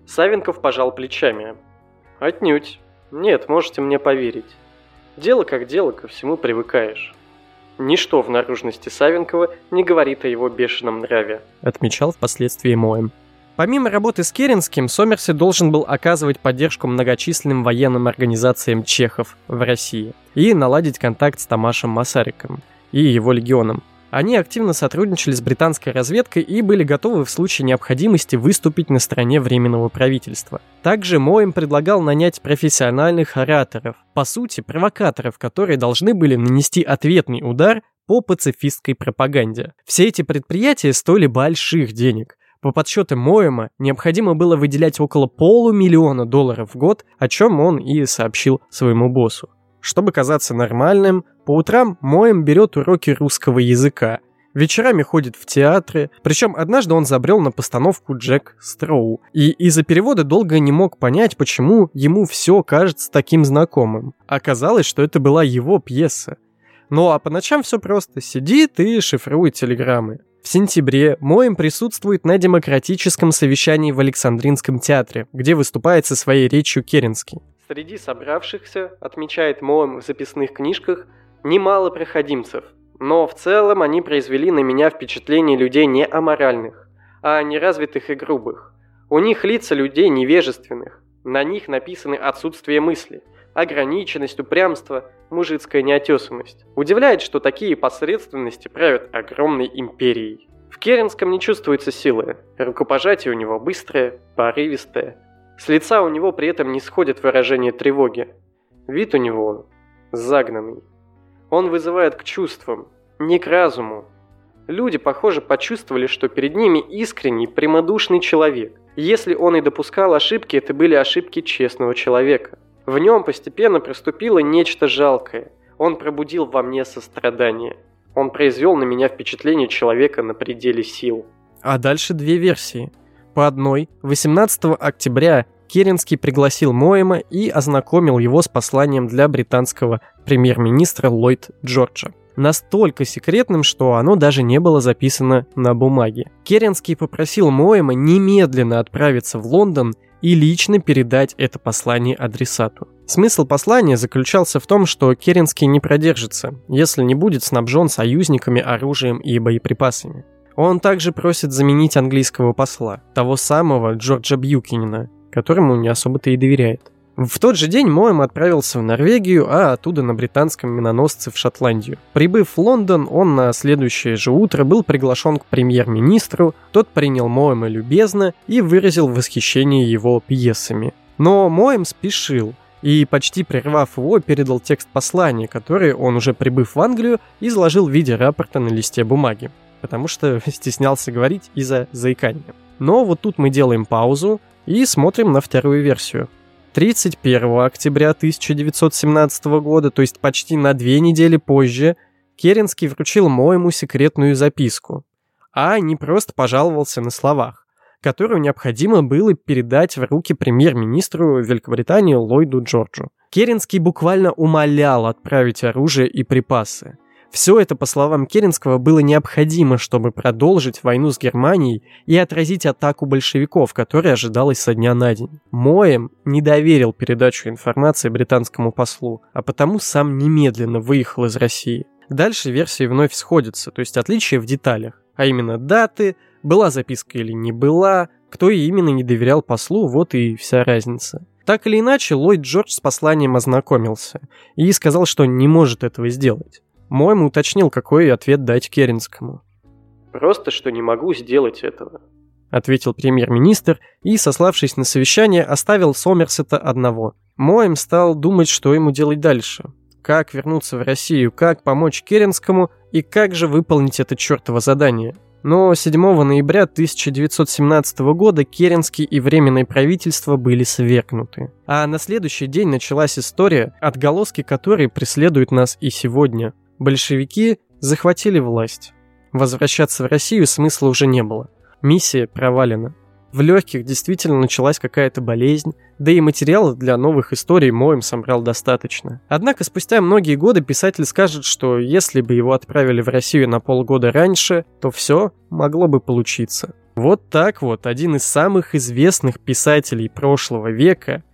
Савенков пожал плечами. Отнюдь. Нет, можете мне поверить. Дело как дело, ко всему привыкаешь. Ничто в наружности Савенкова не говорит о его бешеном нраве.
Отмечал впоследствии Моем. Помимо работы с Керенским, Сомерси должен был оказывать поддержку многочисленным военным организациям чехов в России и наладить контакт с Тамашем Масариком и его легионом. Они активно сотрудничали с британской разведкой и были готовы в случае необходимости выступить на стороне Временного правительства. Также Моем предлагал нанять профессиональных ораторов, по сути провокаторов, которые должны были нанести ответный удар по пацифистской пропаганде. Все эти предприятия стоили больших денег. По подсчетам Моема, необходимо было выделять около полумиллиона долларов в год, о чем он и сообщил своему боссу. Чтобы казаться нормальным, по утрам Моем берет уроки русского языка, вечерами ходит в театры, причем однажды он забрел на постановку Джек Строу, и из-за перевода долго не мог понять, почему ему все кажется таким знакомым. Оказалось, что это была его пьеса. Ну а по ночам все просто. Сидит и шифрует телеграммы. В сентябре Моем присутствует на демократическом совещании в Александринском театре, где выступает со своей речью Керенский.
Среди собравшихся, отмечает Моем в записных книжках, немало проходимцев, но в целом они произвели на меня впечатление людей не аморальных, а неразвитых и грубых. У них лица людей невежественных, на них написаны отсутствие мысли, ограниченность, упрямство, мужицкая неотесанность. Удивляет, что такие посредственности правят огромной империей. В Керенском не чувствуется силы, рукопожатие у него быстрое, порывистое. С лица у него при этом не сходит выражение тревоги. Вид у него загнанный. Он вызывает к чувствам, не к разуму. Люди, похоже, почувствовали, что перед ними искренний, прямодушный человек. Если он и допускал ошибки, это были ошибки честного человека. В нем постепенно проступило нечто жалкое. Он пробудил во мне сострадание. Он произвел на меня впечатление человека на пределе сил.
А дальше две версии. По одной, 18 октября Керенский пригласил Моэма и ознакомил его с посланием для британского премьер-министра Ллойд Джорджа настолько секретным, что оно даже не было записано на бумаге. Керенский попросил Моэма немедленно отправиться в Лондон и лично передать это послание адресату. Смысл послания заключался в том, что Керенский не продержится, если не будет снабжен союзниками оружием и боеприпасами. Он также просит заменить английского посла, того самого Джорджа Бьюкинина, которому не особо-то и доверяет. В тот же день Моэм отправился в Норвегию, а оттуда на британском миноносце в Шотландию. Прибыв в Лондон, он на следующее же утро был приглашен к премьер-министру, тот принял Моэма любезно и выразил восхищение его пьесами. Но Моэм спешил, и, почти прервав его, передал текст послания, который он, уже прибыв в Англию, изложил в виде рапорта на листе бумаги, потому что стеснялся говорить из-за заикания. Но вот тут мы делаем паузу и смотрим на вторую версию – 31 октября 1917 года, то есть почти на две недели позже, Керенский вручил Моему секретную записку, а не просто пожаловался на словах, которую необходимо было передать в руки премьер-министру Великобритании Ллойду Джорджу. Керенский буквально умолял отправить оружие и припасы – все это, по словам Керенского, было необходимо, чтобы продолжить войну с Германией и отразить атаку большевиков, которая ожидалась со дня на день. Моем не доверил передачу информации британскому послу, а потому сам немедленно выехал из России. Дальше версии вновь сходятся, то есть отличия в деталях, а именно даты, была записка или не была, кто именно не доверял послу, вот и вся разница. Так или иначе, Ллойд Джордж с посланием ознакомился и сказал, что не может этого сделать. Моему уточнил, какой ответ дать Керенскому.
«Просто, что не могу сделать этого», —
ответил премьер-министр и, сославшись на совещание, оставил Сомерсета одного. Моем стал думать, что ему делать дальше. Как вернуться в Россию, как помочь Керенскому и как же выполнить это чертово задание. Но 7 ноября 1917 года Керенский и Временное правительство были свергнуты. А на следующий день началась история, отголоски которой преследуют нас и сегодня. Большевики захватили власть. Возвращаться в Россию смысла уже не было. Миссия провалена. В легких действительно началась какая-то болезнь, да и материалов для новых историй Моем собрал достаточно. Однако спустя многие годы писатель скажет, что если бы его отправили в Россию на полгода раньше, то все могло бы получиться. Вот так вот один из самых известных писателей прошлого века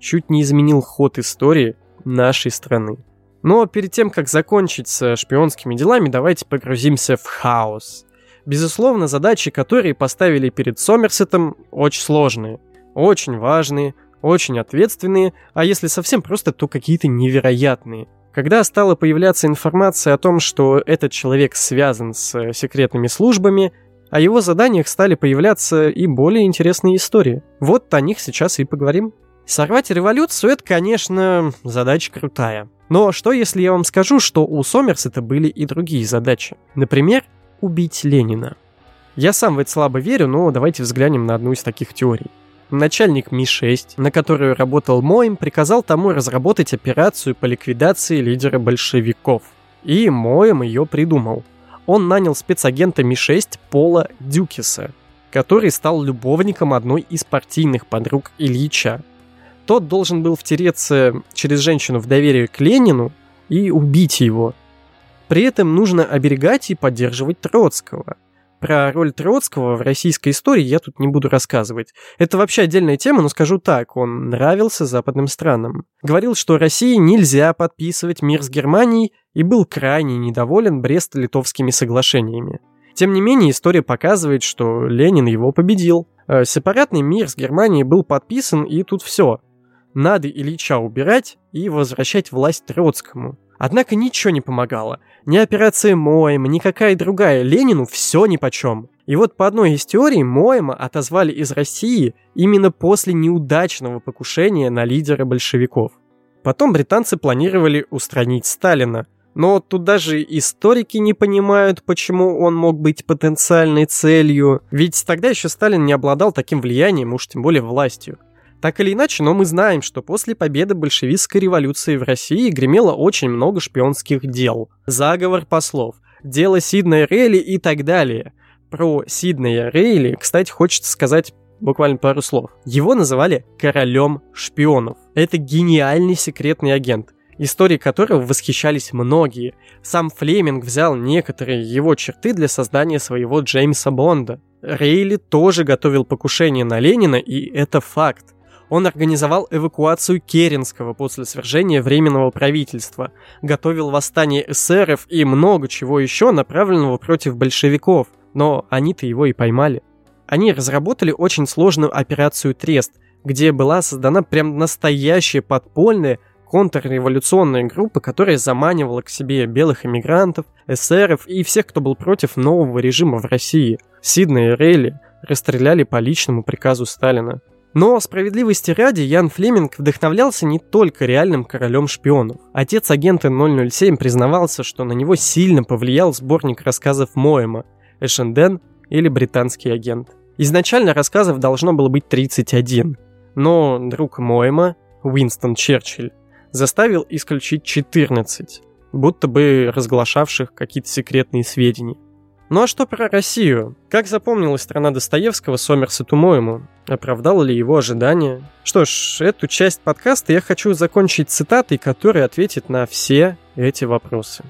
чуть не изменил ход истории нашей страны. Но перед тем, как закончить с шпионскими делами, давайте погрузимся в хаос. Безусловно, задачи, которые поставили перед Сомерсетом, очень сложные, очень важные, очень ответственные, а если совсем просто, то какие-то невероятные. Когда стала появляться информация о том, что этот человек связан с секретными службами, о его заданиях стали появляться и более интересные истории. Вот о них сейчас и поговорим. Сорвать революцию — это, конечно, задача крутая. Но что если я вам скажу, что у Сомерсета были и другие задачи? Например, убить Ленина. Я сам в это слабо верю, но давайте взглянем на одну из таких теорий. Начальник Ми-6, на которую работал Моим, приказал тому разработать операцию по ликвидации лидера большевиков. И Моим ее придумал. Он нанял спецагента Ми-6 Пола Дюкиса, который стал любовником одной из партийных подруг Ильича, тот должен был втереться через женщину в доверие к Ленину и убить его. При этом нужно оберегать и поддерживать Троцкого. Про роль Троцкого в российской истории я тут не буду рассказывать. Это вообще отдельная тема, но скажу так, он нравился западным странам. Говорил, что России нельзя подписывать мир с Германией и был крайне недоволен Брест-Литовскими соглашениями. Тем не менее, история показывает, что Ленин его победил. Э, сепаратный мир с Германией был подписан, и тут все. Надо Ильича убирать и возвращать власть Троцкому. Однако ничего не помогало. Ни операция Моэма, ни какая другая. Ленину все нипочем. И вот по одной из теорий Моэма отозвали из России именно после неудачного покушения на лидера большевиков. Потом британцы планировали устранить Сталина. Но тут даже историки не понимают, почему он мог быть потенциальной целью. Ведь тогда еще Сталин не обладал таким влиянием, уж тем более властью. Так или иначе, но мы знаем, что после победы большевистской революции в России гремело очень много шпионских дел. Заговор послов, дело Сиднея Рейли и так далее. Про Сиднея Рейли, кстати, хочется сказать буквально пару слов. Его называли королем шпионов. Это гениальный секретный агент истории которого восхищались многие. Сам Флеминг взял некоторые его черты для создания своего Джеймса Бонда. Рейли тоже готовил покушение на Ленина, и это факт. Он организовал эвакуацию Керенского после свержения Временного правительства, готовил восстание эсеров и много чего еще, направленного против большевиков, но они-то его и поймали. Они разработали очень сложную операцию «Трест», где была создана прям настоящая подпольная контрреволюционная группа, которая заманивала к себе белых иммигрантов, эсеров и всех, кто был против нового режима в России. Сиднey и Рейли расстреляли по личному приказу Сталина. Но справедливости ради Ян Флеминг вдохновлялся не только реальным королем шпионов. Отец агента 007 признавался, что на него сильно повлиял сборник рассказов Моэма «Эшенден» или «Британский агент». Изначально рассказов должно было быть 31, но друг Моэма, Уинстон Черчилль, заставил исключить 14, будто бы разглашавших какие-то секретные сведения. Ну а что про Россию? Как запомнилась страна Достоевского Сомерсету Моему? Оправдала ли его ожидания? Что ж, эту часть подкаста я хочу закончить цитатой, которая ответит на все эти вопросы.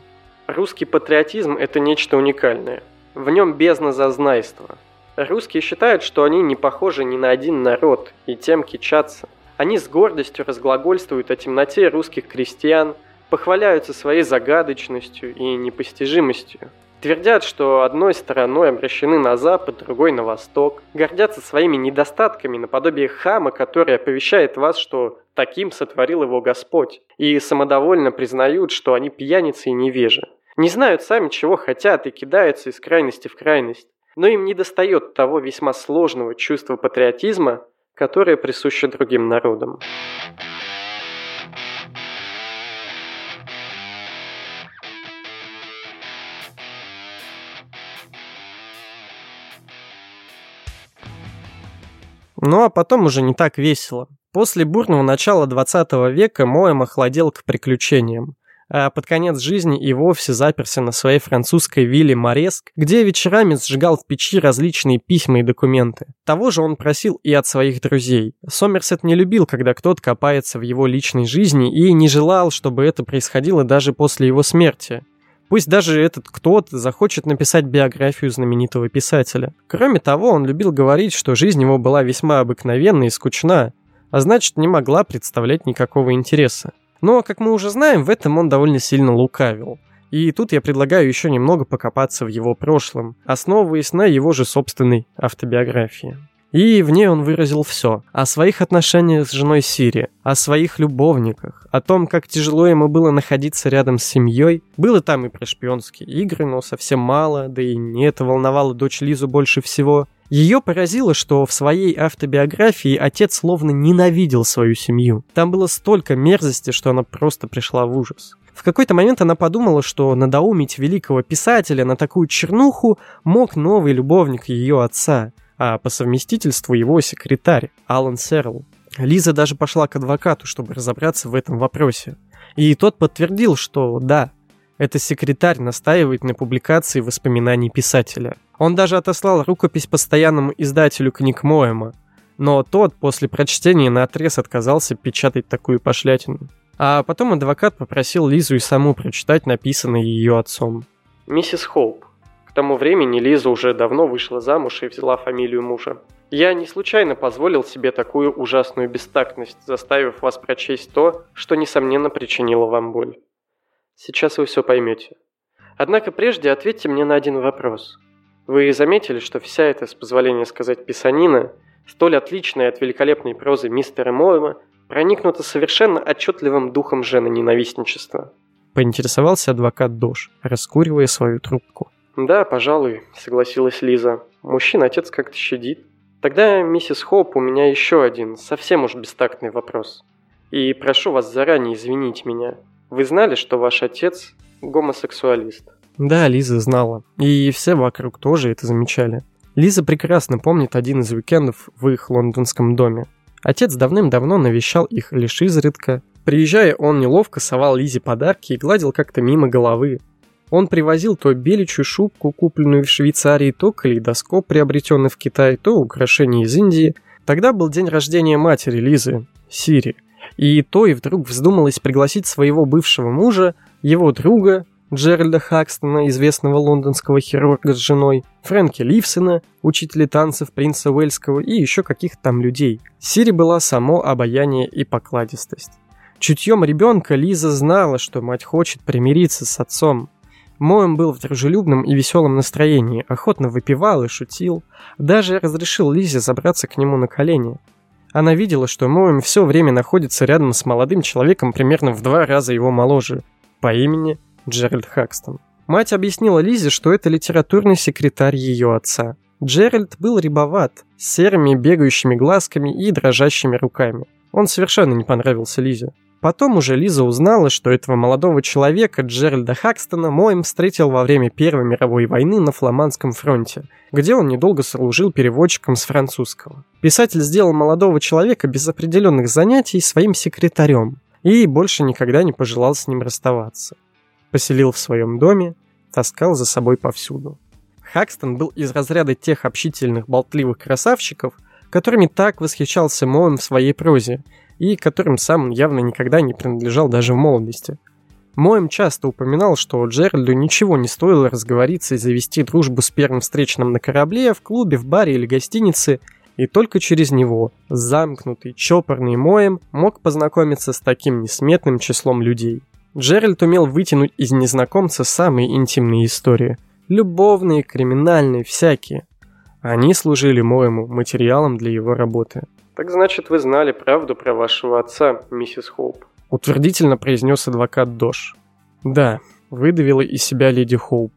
Русский патриотизм – это нечто уникальное. В нем бездна зазнайства. Русские считают, что они не похожи ни на один народ, и тем кичатся. Они с гордостью разглагольствуют о темноте русских крестьян, похваляются своей загадочностью и непостижимостью. Твердят, что одной стороной обращены на запад, другой на восток. Гордятся своими недостатками наподобие хама, который оповещает вас, что таким сотворил его Господь. И самодовольно признают, что они пьяницы и невежи. Не знают сами, чего хотят, и кидаются из крайности в крайность. Но им не достает того весьма сложного чувства патриотизма, которое присуще другим народам.
Ну а потом уже не так весело. После бурного начала 20 века Моэм охладел к приключениям. А под конец жизни и вовсе заперся на своей французской вилле Мореск, где вечерами сжигал в печи различные письма и документы. Того же он просил и от своих друзей. Сомерсет не любил, когда кто-то копается в его личной жизни и не желал, чтобы это происходило даже после его смерти. Пусть даже этот кто-то захочет написать биографию знаменитого писателя. Кроме того, он любил говорить, что жизнь его была весьма обыкновенна и скучна, а значит не могла представлять никакого интереса. Но, как мы уже знаем, в этом он довольно сильно лукавил. И тут я предлагаю еще немного покопаться в его прошлом, основываясь на его же собственной автобиографии. И в ней он выразил все. О своих отношениях с женой Сири, о своих любовниках, о том, как тяжело ему было находиться рядом с семьей. Было там и про шпионские игры, но совсем мало, да и не это волновало дочь Лизу больше всего. Ее поразило, что в своей автобиографии отец словно ненавидел свою семью. Там было столько мерзости, что она просто пришла в ужас. В какой-то момент она подумала, что надоумить великого писателя на такую чернуху мог новый любовник ее отца – а по совместительству его секретарь Алан Серл. Лиза даже пошла к адвокату, чтобы разобраться в этом вопросе. И тот подтвердил, что да, это секретарь настаивает на публикации воспоминаний писателя. Он даже отослал рукопись постоянному издателю книг Моэма, но тот после прочтения на отрез отказался печатать такую пошлятину. А потом адвокат попросил Лизу и саму прочитать написанное ее отцом.
«Миссис Хоуп, тому времени Лиза уже давно вышла замуж и взяла фамилию мужа. Я не случайно позволил себе такую ужасную бестактность, заставив вас прочесть то, что, несомненно, причинило вам боль. Сейчас вы все поймете. Однако прежде ответьте мне на один вопрос. Вы заметили, что вся эта, с позволения сказать, писанина, столь отличная от великолепной прозы мистера Моэма, проникнута совершенно отчетливым духом женоненавистничества?
Поинтересовался адвокат Дош, раскуривая свою трубку.
«Да, пожалуй», — согласилась Лиза. «Мужчин отец как-то щадит. Тогда, миссис Хоуп, у меня еще один, совсем уж бестактный вопрос. И прошу вас заранее извинить меня. Вы знали, что ваш отец гомосексуалист?
Да, Лиза знала. И все вокруг тоже это замечали. Лиза прекрасно помнит один из уикендов в их лондонском доме. Отец давным-давно навещал их лишь изредка. Приезжая, он неловко совал Лизе подарки и гладил как-то мимо головы, он привозил то беличью шубку, купленную в Швейцарии, то калейдоскоп, приобретенный в Китае, то украшение из Индии. Тогда был день рождения матери Лизы, Сири. И то и вдруг вздумалось пригласить своего бывшего мужа, его друга, Джеральда Хакстона, известного лондонского хирурга с женой, Фрэнки Ливсона, учителя танцев принца Уэльского и еще каких-то там людей. Сири была само обаяние и покладистость. Чутьем ребенка Лиза знала, что мать хочет примириться с отцом, Моем был в дружелюбном и веселом настроении, охотно выпивал и шутил, даже разрешил Лизе забраться к нему на колени. Она видела, что Моем все время находится рядом с молодым человеком примерно в два раза его моложе, по имени Джеральд Хакстон. Мать объяснила Лизе, что это литературный секретарь ее отца. Джеральд был рябоват, с серыми бегающими глазками и дрожащими руками. Он совершенно не понравился Лизе. Потом уже Лиза узнала, что этого молодого человека, Джеральда Хакстона, Моем встретил во время Первой мировой войны на Фламандском фронте, где он недолго служил переводчиком с французского. Писатель сделал молодого человека без определенных занятий своим секретарем и больше никогда не пожелал с ним расставаться. Поселил в своем доме, таскал за собой повсюду. Хакстон был из разряда тех общительных болтливых красавчиков, которыми так восхищался Моем в своей прозе – и которым сам явно никогда не принадлежал даже в молодости. Моем часто упоминал, что Джеральду ничего не стоило разговориться и завести дружбу с первым встречным на корабле, в клубе, в баре или гостинице, и только через него, замкнутый, чопорный Моем, мог познакомиться с таким несметным числом людей. Джеральд умел вытянуть из незнакомца самые интимные истории. Любовные, криминальные, всякие. Они служили Моему материалом для его работы.
«Так значит, вы знали правду про вашего отца, миссис Хоуп?»
Утвердительно произнес адвокат Дош. «Да», — выдавила из себя леди Хоуп.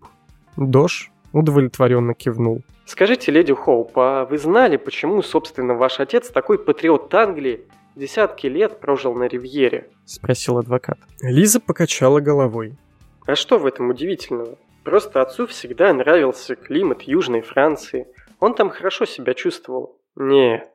Дош удовлетворенно кивнул.
«Скажите, леди Хоуп, а вы знали, почему, собственно, ваш отец, такой патриот Англии, десятки лет прожил на Ривьере?»
— спросил адвокат. Лиза покачала головой.
«А что в этом удивительного? Просто отцу всегда нравился климат Южной Франции. Он там хорошо себя чувствовал. Нет,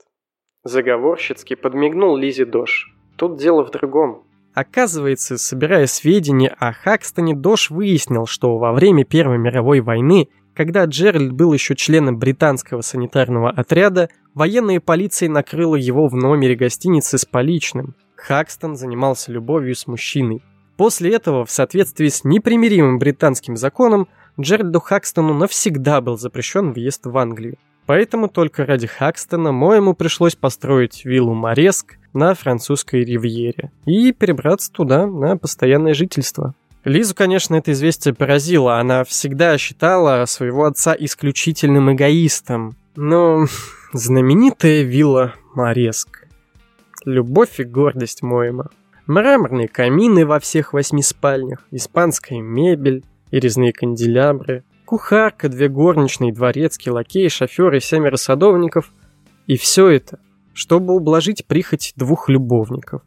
Заговорщицки подмигнул Лизе Дош. Тут дело в другом.
Оказывается, собирая сведения о Хакстоне, Дош выяснил, что во время Первой мировой войны, когда Джеральд был еще членом британского санитарного отряда, военная полиция накрыла его в номере гостиницы с поличным. Хакстон занимался любовью с мужчиной. После этого, в соответствии с непримиримым британским законом, Джеральду Хакстону навсегда был запрещен въезд в Англию. Поэтому только ради Хакстона моему пришлось построить виллу Мореск на французской ривьере и перебраться туда на постоянное жительство. Лизу, конечно, это известие поразило. Она всегда считала своего отца исключительным эгоистом. Но знаменитая вилла Мореск. Любовь и гордость Моема. Мраморные камины во всех восьми спальнях, испанская мебель и резные канделябры, Кухарка, две горничные, дворецкий, лакей, шофер и семеро садовников. И все это, чтобы ублажить прихоть двух любовников,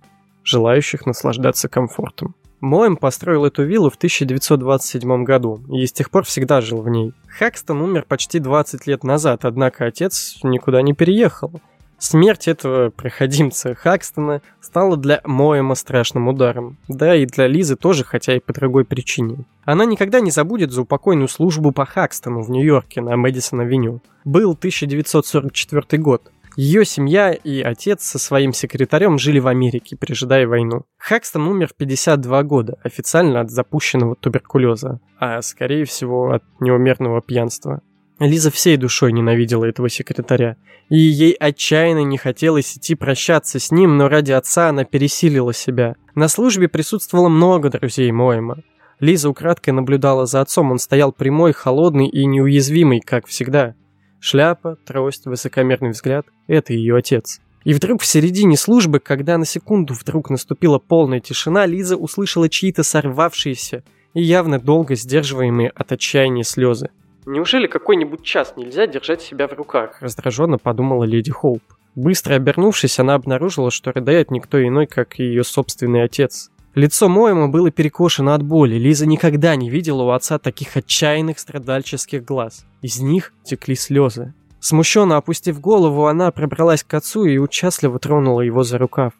желающих наслаждаться комфортом. Моэм построил эту виллу в 1927 году и с тех пор всегда жил в ней. Хакстон умер почти 20 лет назад, однако отец никуда не переехал – Смерть этого проходимца Хакстона стала для Моэма страшным ударом. Да, и для Лизы тоже, хотя и по другой причине. Она никогда не забудет за упокойную службу по Хакстону в Нью-Йорке на Мэдисон-авеню. Был 1944 год. Ее семья и отец со своим секретарем жили в Америке, пережидая войну. Хакстон умер в 52 года, официально от запущенного туберкулеза, а скорее всего от неумерного пьянства. Лиза всей душой ненавидела этого секретаря, и ей отчаянно не хотелось идти прощаться с ним, но ради отца она пересилила себя. На службе присутствовало много друзей Моэма. Лиза украдкой наблюдала за отцом, он стоял прямой, холодный и неуязвимый, как всегда. Шляпа, трость, высокомерный взгляд – это ее отец. И вдруг в середине службы, когда на секунду вдруг наступила полная тишина, Лиза услышала чьи-то сорвавшиеся и явно долго сдерживаемые от отчаяния слезы.
Неужели какой-нибудь час нельзя держать себя в руках?
Раздраженно подумала леди Хоуп. Быстро обернувшись, она обнаружила, что рыдает никто иной, как ее собственный отец. Лицо Моема было перекошено от боли. Лиза никогда не видела у отца таких отчаянных страдальческих глаз. Из них текли слезы. Смущенно опустив голову, она пробралась к отцу и участливо тронула его за рукав.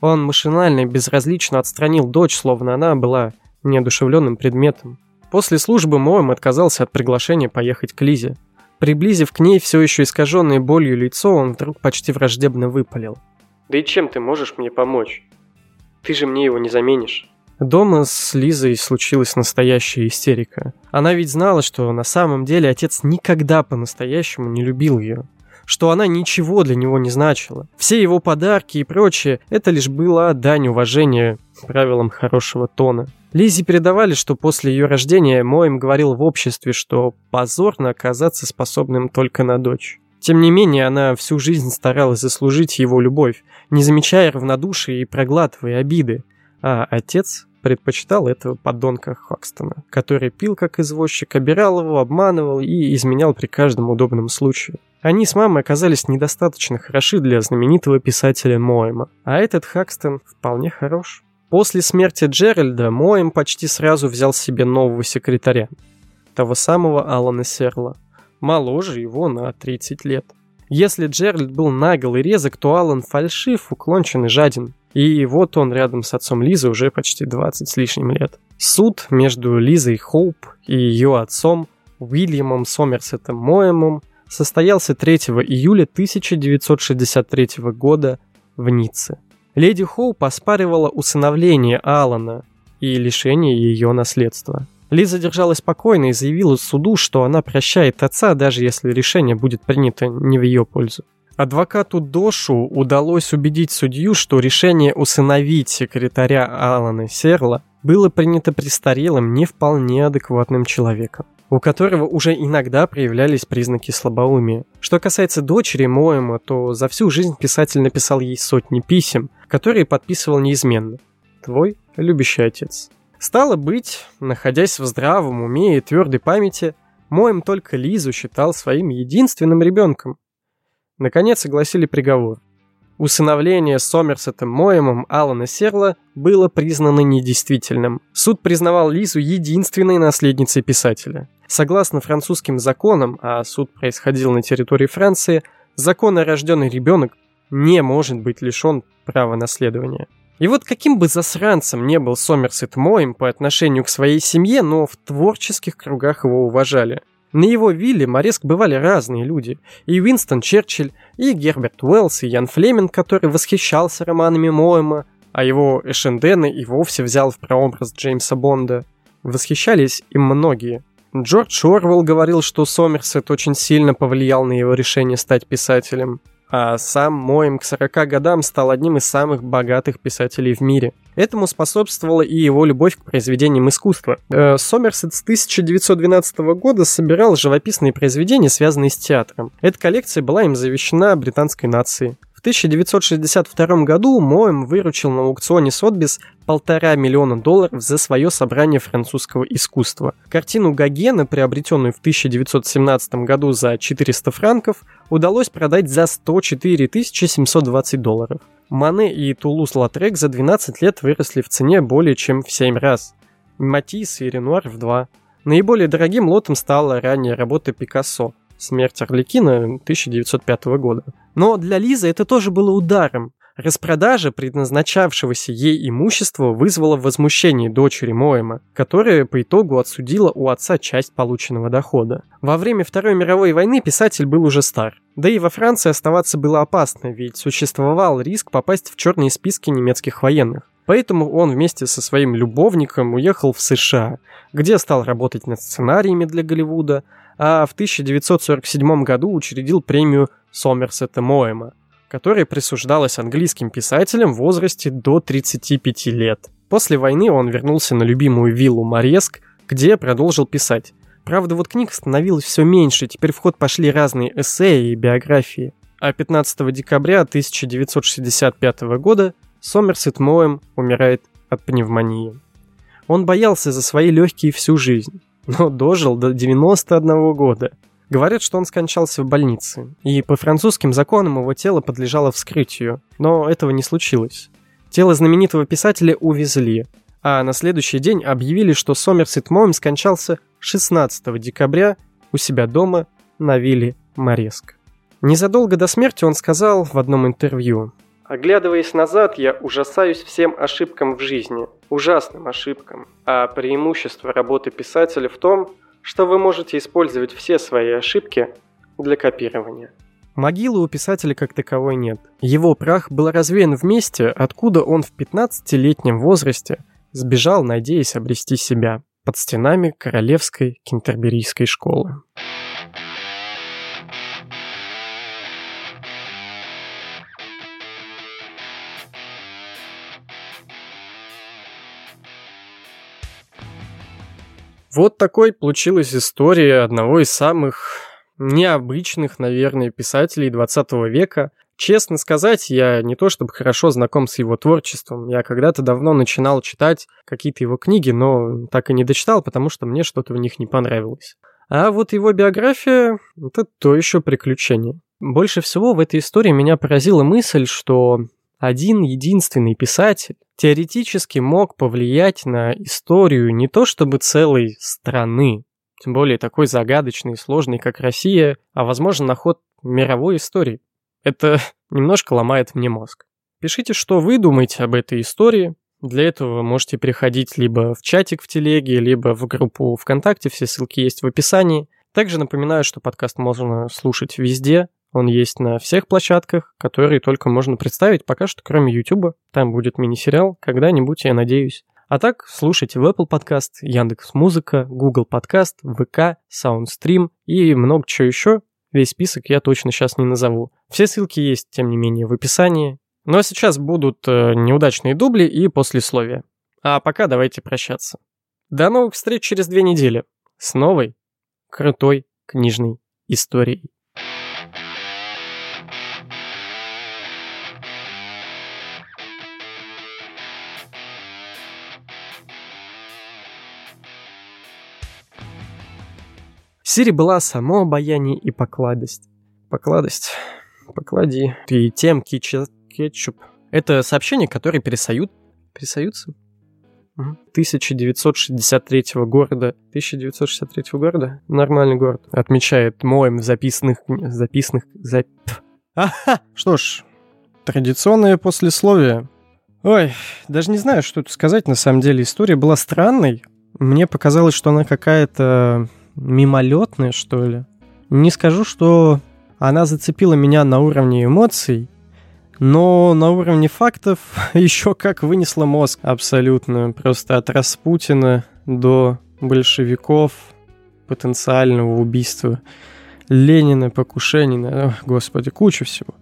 Он машинально и безразлично отстранил дочь, словно она была неодушевленным предметом. После службы Моем отказался от приглашения поехать к Лизе. Приблизив к ней все еще искаженное болью лицо, он вдруг почти враждебно выпалил.
«Да и чем ты можешь мне помочь? Ты же мне его не заменишь».
Дома с Лизой случилась настоящая истерика. Она ведь знала, что на самом деле отец никогда по-настоящему не любил ее что она ничего для него не значила. Все его подарки и прочее – это лишь была дань уважения правилам хорошего тона. Лизе передавали, что после ее рождения Моем говорил в обществе, что позорно оказаться способным только на дочь. Тем не менее, она всю жизнь старалась заслужить его любовь, не замечая равнодушия и проглатывая обиды. А отец предпочитал этого подонка Хокстона, который пил как извозчик, обирал его, обманывал и изменял при каждом удобном случае. Они с мамой оказались недостаточно хороши для знаменитого писателя Моэма, а этот Хакстон вполне хорош. После смерти Джеральда Моэм почти сразу взял себе нового секретаря, того самого Алана Серла, моложе его на 30 лет. Если Джеральд был нагл и резок, то Алан фальшив, уклончен и жаден. И вот он рядом с отцом Лизы уже почти 20 с лишним лет. Суд между Лизой Хоуп и ее отцом Уильямом Сомерсетом Моэмом состоялся 3 июля 1963 года в Ницце. Леди Хоуп оспаривала усыновление Алана и лишение ее наследства. Лиза держалась спокойно и заявила суду, что она прощает отца, даже если решение будет принято не в ее пользу. Адвокату Дошу удалось убедить судью, что решение усыновить секретаря Алана Серла было принято престарелым, не вполне адекватным человеком, у которого уже иногда проявлялись признаки слабоумия. Что касается дочери Моэма, то за всю жизнь писатель написал ей сотни писем, которые подписывал неизменно. Твой любящий отец. Стало быть, находясь в здравом уме и твердой памяти, Моем только Лизу считал своим единственным ребенком. Наконец согласили приговор. Усыновление Сомерсетом Моемом Алана Серла было признано недействительным. Суд признавал Лизу единственной наследницей писателя. Согласно французским законам, а суд происходил на территории Франции, законно рожденный ребенок не может быть лишен права наследования. И вот каким бы засранцем не был Сомерсет Моем по отношению к своей семье, но в творческих кругах его уважали – на его вилле Мореск бывали разные люди. И Уинстон Черчилль, и Герберт Уэллс, и Ян Флеминг, который восхищался романами Моэма, а его Эшендена и вовсе взял в прообраз Джеймса Бонда. Восхищались им многие. Джордж Орвелл говорил, что Сомерсет очень сильно повлиял на его решение стать писателем а сам Моем к 40 годам стал одним из самых богатых писателей в мире. Этому способствовала и его любовь к произведениям искусства. Э, Сомерсет с 1912 года собирал живописные произведения, связанные с театром. Эта коллекция была им завещена британской нации. 1962 году Моэм выручил на аукционе Сотбис полтора миллиона долларов за свое собрание французского искусства. Картину Гогена, приобретенную в 1917 году за 400 франков, удалось продать за 104 720 долларов. Мане и Тулус-Латрек за 12 лет выросли в цене более чем в 7 раз. Матисс и Ренуар в 2. Наиболее дорогим лотом стала ранняя работа Пикассо «Смерть Орликина» 1905 года. Но для Лизы это тоже было ударом. Распродажа предназначавшегося ей имущества вызвала возмущение дочери Моэма, которая по итогу отсудила у отца часть полученного дохода. Во время Второй мировой войны писатель был уже стар. Да и во Франции оставаться было опасно, ведь существовал риск попасть в черные списки немецких военных. Поэтому он вместе со своим любовником уехал в США, где стал работать над сценариями для Голливуда, а в 1947 году учредил премию Сомерсета Моэма, которая присуждалась английским писателям в возрасте до 35 лет. После войны он вернулся на любимую виллу Мореск, где продолжил писать. Правда, вот книг становилось все меньше, теперь в ход пошли разные эссе и биографии. А 15 декабря 1965 года Сомерсет Моэм умирает от пневмонии. Он боялся за свои легкие всю жизнь, но дожил до 91 года. Говорят, что он скончался в больнице, и по французским законам его тело подлежало вскрытию, но этого не случилось. Тело знаменитого писателя увезли, а на следующий день объявили, что Сомерсет Моэм скончался 16 декабря у себя дома на вилле Мореск. Незадолго до смерти он сказал в одном интервью,
Оглядываясь назад, я ужасаюсь всем ошибкам в жизни, ужасным ошибкам. А преимущество работы писателя в том, что вы можете использовать все свои ошибки для копирования.
Могилы у писателя как таковой нет. Его прах был развеян в месте, откуда он в 15-летнем возрасте сбежал, надеясь обрести себя, под стенами Королевской Кентерберийской школы. Вот такой получилась история одного из самых необычных, наверное, писателей 20 века. Честно сказать, я не то чтобы хорошо знаком с его творчеством. Я когда-то давно начинал читать какие-то его книги, но так и не дочитал, потому что мне что-то в них не понравилось. А вот его биография — это то еще приключение. Больше всего в этой истории меня поразила мысль, что один единственный писатель теоретически мог повлиять на историю не то чтобы целой страны, тем более такой загадочной и сложной, как Россия, а возможно на ход мировой истории. Это немножко ломает мне мозг. Пишите, что вы думаете об этой истории. Для этого вы можете переходить либо в чатик в телеге, либо в группу ВКонтакте, все ссылки есть в описании. Также напоминаю, что подкаст можно слушать везде, он есть на всех площадках, которые только можно представить, пока что кроме YouTube. Там будет мини-сериал, когда-нибудь, я надеюсь. А так, слушайте в Apple Podcast, Яндекс Музыка, Google Podcast, ВК, Soundstream и много чего еще. Весь список я точно сейчас не назову. Все ссылки есть, тем не менее, в описании. Ну а сейчас будут э, неудачные дубли и послесловия. А пока давайте прощаться. До новых встреч через две недели с новой, крутой книжной историей. Сири была само обаяние и покладость. Покладость. Поклади. И тем кича, кетчуп. Это сообщение, которые пересают. Пересаются? 1963 города. 1963 города? Нормальный город. Отмечает Моем в записанных... Записанных... Зап... Ага! Что ж, традиционное послесловие. Ой, даже не знаю, что тут сказать. На самом деле история была странной. Мне показалось, что она какая-то мимолетная, что ли. Не скажу, что она зацепила меня на уровне эмоций, но на уровне фактов еще как вынесла мозг абсолютно. Просто от Распутина до большевиков, потенциального убийства Ленина, покушений на... О, господи, куча всего.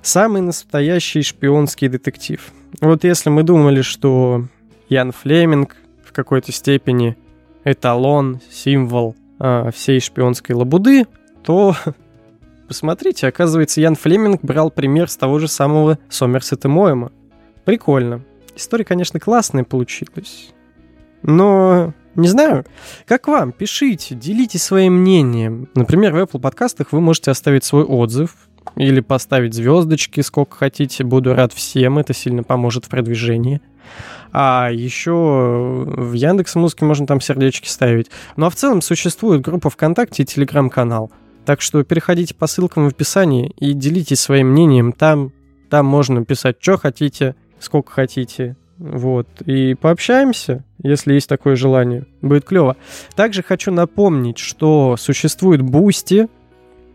Самый настоящий шпионский детектив. Вот если мы думали, что Ян Флеминг в какой-то степени эталон, символ э, всей шпионской лабуды, то посмотрите, оказывается, Ян Флеминг брал пример с того же самого Сомерсета Моэма. Прикольно. История, конечно, классная получилась. Но не знаю, как вам? Пишите, делитесь своим мнением. Например, в Apple подкастах вы можете оставить свой отзыв или поставить звездочки, сколько хотите. Буду рад всем, это сильно поможет в продвижении. А еще в Яндекс Музыке можно там сердечки ставить. Ну а в целом существует группа ВКонтакте и Телеграм-канал. Так что переходите по ссылкам в описании и делитесь своим мнением там. Там можно писать, что хотите, сколько хотите. Вот. И пообщаемся, если есть такое желание. Будет клево. Также хочу напомнить, что существует Boosty,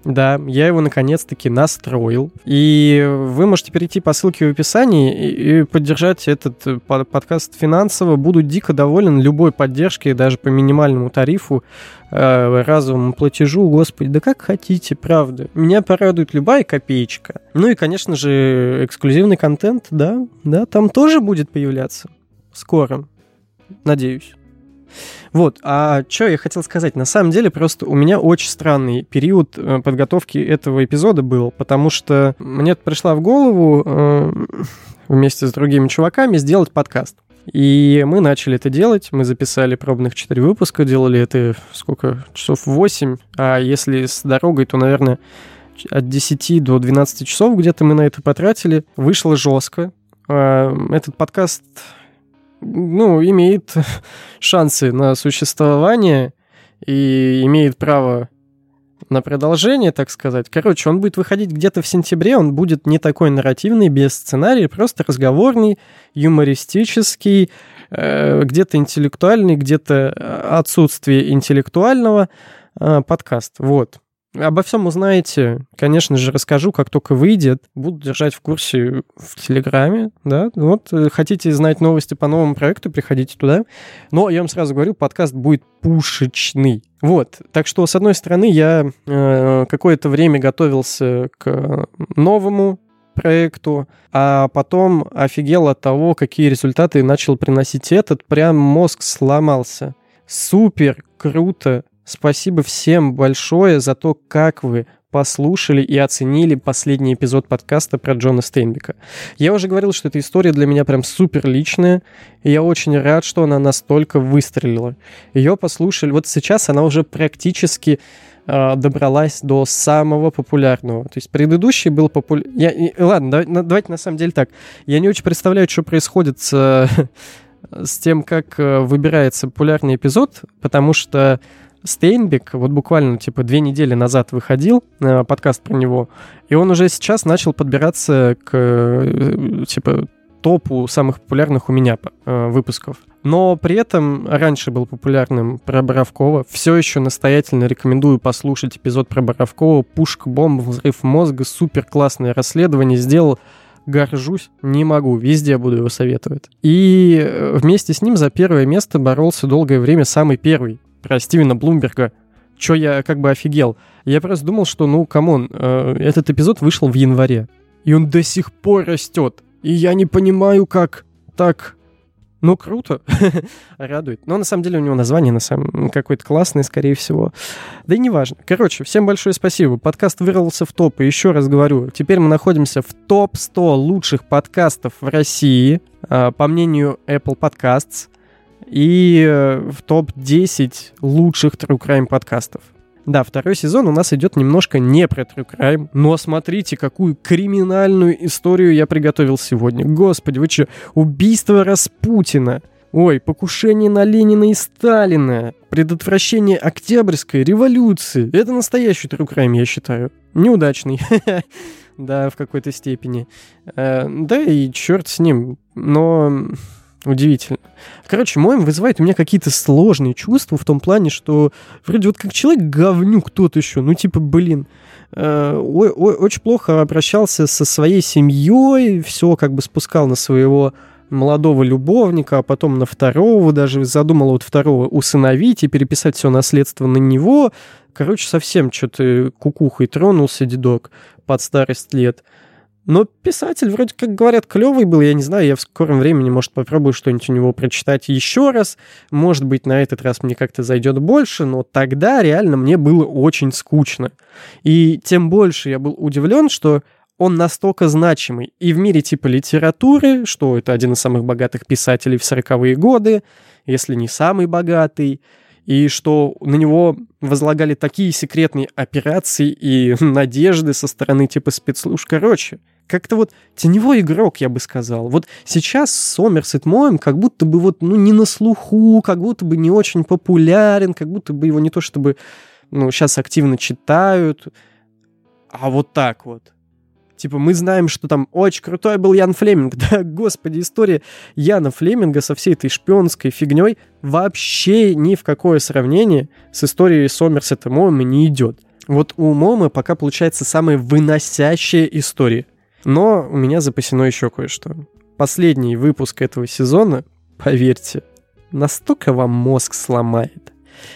да, я его наконец-таки настроил. И вы можете перейти по ссылке в описании и, поддержать этот э, подкаст финансово. Буду дико доволен любой поддержкой, даже по минимальному тарифу, э, разовому платежу. Господи, да как хотите, правда. Меня порадует любая копеечка. Ну и, конечно же, эксклюзивный контент, да, да, там тоже будет появляться. Скоро. Надеюсь. Вот, а что я хотел сказать? На самом деле, просто у меня очень странный период э, подготовки этого эпизода был, потому что мне пришла в голову э, вместе с другими чуваками сделать подкаст. И мы начали это делать, мы записали пробных 4 выпуска, делали это сколько, часов 8, а если с дорогой, то, наверное, от 10 до 12 часов где-то мы на это потратили. Вышло жестко. А, этот подкаст ну, имеет шансы на существование и имеет право на продолжение, так сказать. Короче, он будет выходить где-то в сентябре, он будет не такой нарративный, без сценария, просто разговорный, юмористический, э, где-то интеллектуальный, где-то отсутствие интеллектуального э, подкаст. Вот. Обо всем узнаете, конечно же, расскажу, как только выйдет. Буду держать в курсе в Телеграме, да. Вот, э, хотите знать новости по новому проекту, приходите туда. Но я вам сразу говорю, подкаст будет пушечный. Вот, так что, с одной стороны, я э, какое-то время готовился к новому проекту, а потом офигел от того, какие результаты начал приносить этот, прям мозг сломался. Супер, круто, Спасибо всем большое за то, как вы послушали и оценили последний эпизод подкаста про Джона Стейнбека. Я уже говорил, что эта история для меня прям супер личная, и я очень рад, что она настолько выстрелила. Ее послушали, вот сейчас она уже практически э, добралась до самого популярного. То есть предыдущий был популярный... Ладно, давай, давайте на самом деле так. Я не очень представляю, что происходит с, с тем, как э, выбирается популярный эпизод, потому что Стейнбек вот буквально типа две недели назад выходил э, подкаст про него, и он уже сейчас начал подбираться к э, типа топу самых популярных у меня э, выпусков. Но при этом раньше был популярным про Боровкова. Все еще настоятельно рекомендую послушать эпизод про Боровкова. Пушка, бомба, взрыв мозга. Супер классное расследование сделал. Горжусь, не могу. Везде буду его советовать. И э, вместе с ним за первое место боролся долгое время самый первый про Стивена Блумберга, чё я как бы офигел. Я просто думал, что, ну, come on, э, этот эпизод вышел в январе, и он до сих пор растет. И я не понимаю, как так... Ну, круто. Радует. Но на самом деле у него название на самом какое-то классное, скорее всего. Да и неважно. Короче, всем большое спасибо. Подкаст вырвался в топ. И еще раз говорю, теперь мы находимся в топ-100 лучших подкастов в России, э, по мнению Apple Podcasts и э, в топ-10 лучших True Crime подкастов. Да, второй сезон у нас идет немножко не про True Crime, но смотрите, какую криминальную историю я приготовил сегодня. Господи, вы что, убийство Распутина, ой, покушение на Ленина и Сталина, предотвращение Октябрьской революции. Это настоящий True Crime, я считаю. Неудачный. Да, в какой-то степени. Э, да и черт с ним. Но Удивительно. Короче, Моем вызывает у меня какие-то сложные чувства в том плане, что вроде вот как человек говнюк тот еще, ну типа, блин, э, очень плохо обращался со своей семьей, все как бы спускал на своего молодого любовника, а потом на второго, даже задумал вот второго усыновить и переписать все наследство на него. Короче, совсем что-то кукухой тронулся дедок под старость лет. Но писатель, вроде как говорят, клевый был. Я не знаю, я в скором времени, может, попробую что-нибудь у него прочитать еще раз. Может быть, на этот раз мне как-то зайдет больше, но тогда реально мне было очень скучно. И тем больше я был удивлен, что он настолько значимый и в мире типа литературы, что это один из самых богатых писателей в 40-е годы, если не самый богатый, и что на него возлагали такие секретные операции и надежды со стороны типа спецслужб. Короче, как-то вот теневой игрок, я бы сказал. Вот сейчас Сомерсет Моем как будто бы вот, ну, не на слуху, как будто бы не очень популярен, как будто бы его не то чтобы, ну, сейчас активно читают, а вот так вот. Типа, мы знаем, что там очень крутой был Ян Флеминг. Да, господи, история Яна Флеминга со всей этой шпионской фигней вообще ни в какое сравнение с историей Сомерсета Моэма не идет. Вот у Мома пока получается самая выносящая история. Но у меня запасено еще кое-что. Последний выпуск этого сезона, поверьте, настолько вам мозг сломает.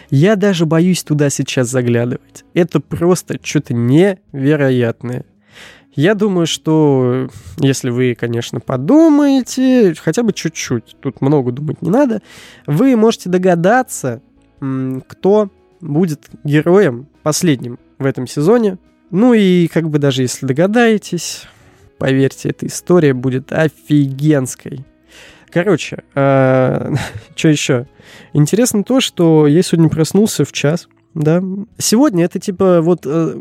Я даже боюсь туда сейчас заглядывать. Это просто что-то невероятное. Я думаю, что если вы, конечно, подумаете, хотя бы чуть-чуть, тут много думать не надо, вы можете догадаться, кто будет героем последним в этом сезоне. Ну и как бы даже если догадаетесь, поверьте, эта история будет офигенской. Короче, э, что еще? Интересно то, что я сегодня проснулся в час, да. Сегодня это типа вот э,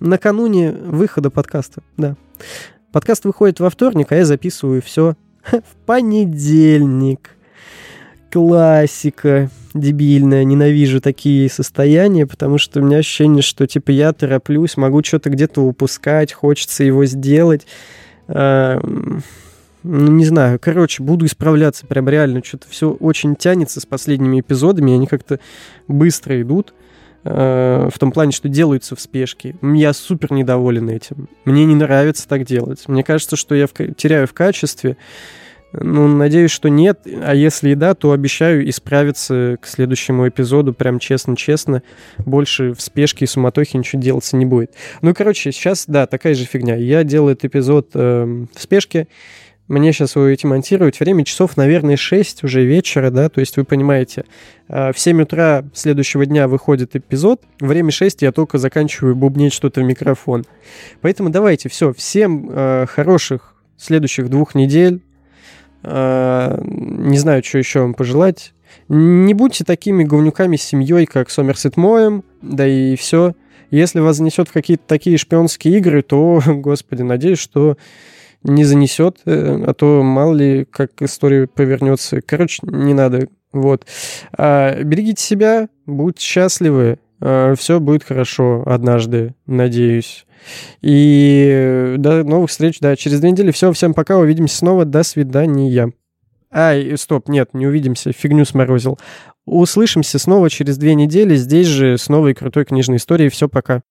накануне выхода подкаста, да. Подкаст выходит во вторник, а я записываю все в понедельник. Классика дебильная, ненавижу такие состояния, потому что у меня ощущение, что типа я тороплюсь, могу что-то где-то упускать, хочется его сделать. Э, ну, не знаю, короче, буду исправляться прям реально. Что-то все очень тянется с последними эпизодами, они как-то быстро идут. Э, в том плане, что делаются в спешке. Я супер недоволен этим. Мне не нравится так делать. Мне кажется, что я теряю в качестве. Ну, надеюсь, что нет. А если и да, то обещаю исправиться к следующему эпизоду прям честно-честно. Больше в спешке и суматохе ничего делаться не будет. Ну, короче, сейчас, да, такая же фигня. Я делаю этот эпизод э, в спешке. Мне сейчас его идти монтировать. Время часов, наверное, 6 уже вечера, да, то есть вы понимаете, э, в 7 утра следующего дня выходит эпизод, время 6 я только заканчиваю бубнить что-то в микрофон. Поэтому давайте, все, всем э, хороших следующих двух недель. Э, не знаю, что еще вам пожелать. Не будьте такими говнюками с семьей, как Сомерсет Моем, да и все. Если вас занесет в какие-то такие шпионские игры, то, господи, надеюсь, что не занесет, э, а то мало ли как история повернется. Короче, не надо. Вот. А, берегите себя, будьте счастливы, все будет хорошо однажды, надеюсь. И э, до новых встреч, да, через две недели. Все, всем пока, увидимся снова, до свидания. Ай, стоп, нет, не увидимся, фигню сморозил. Услышимся снова через две недели здесь же с новой крутой книжной историей. Все, пока.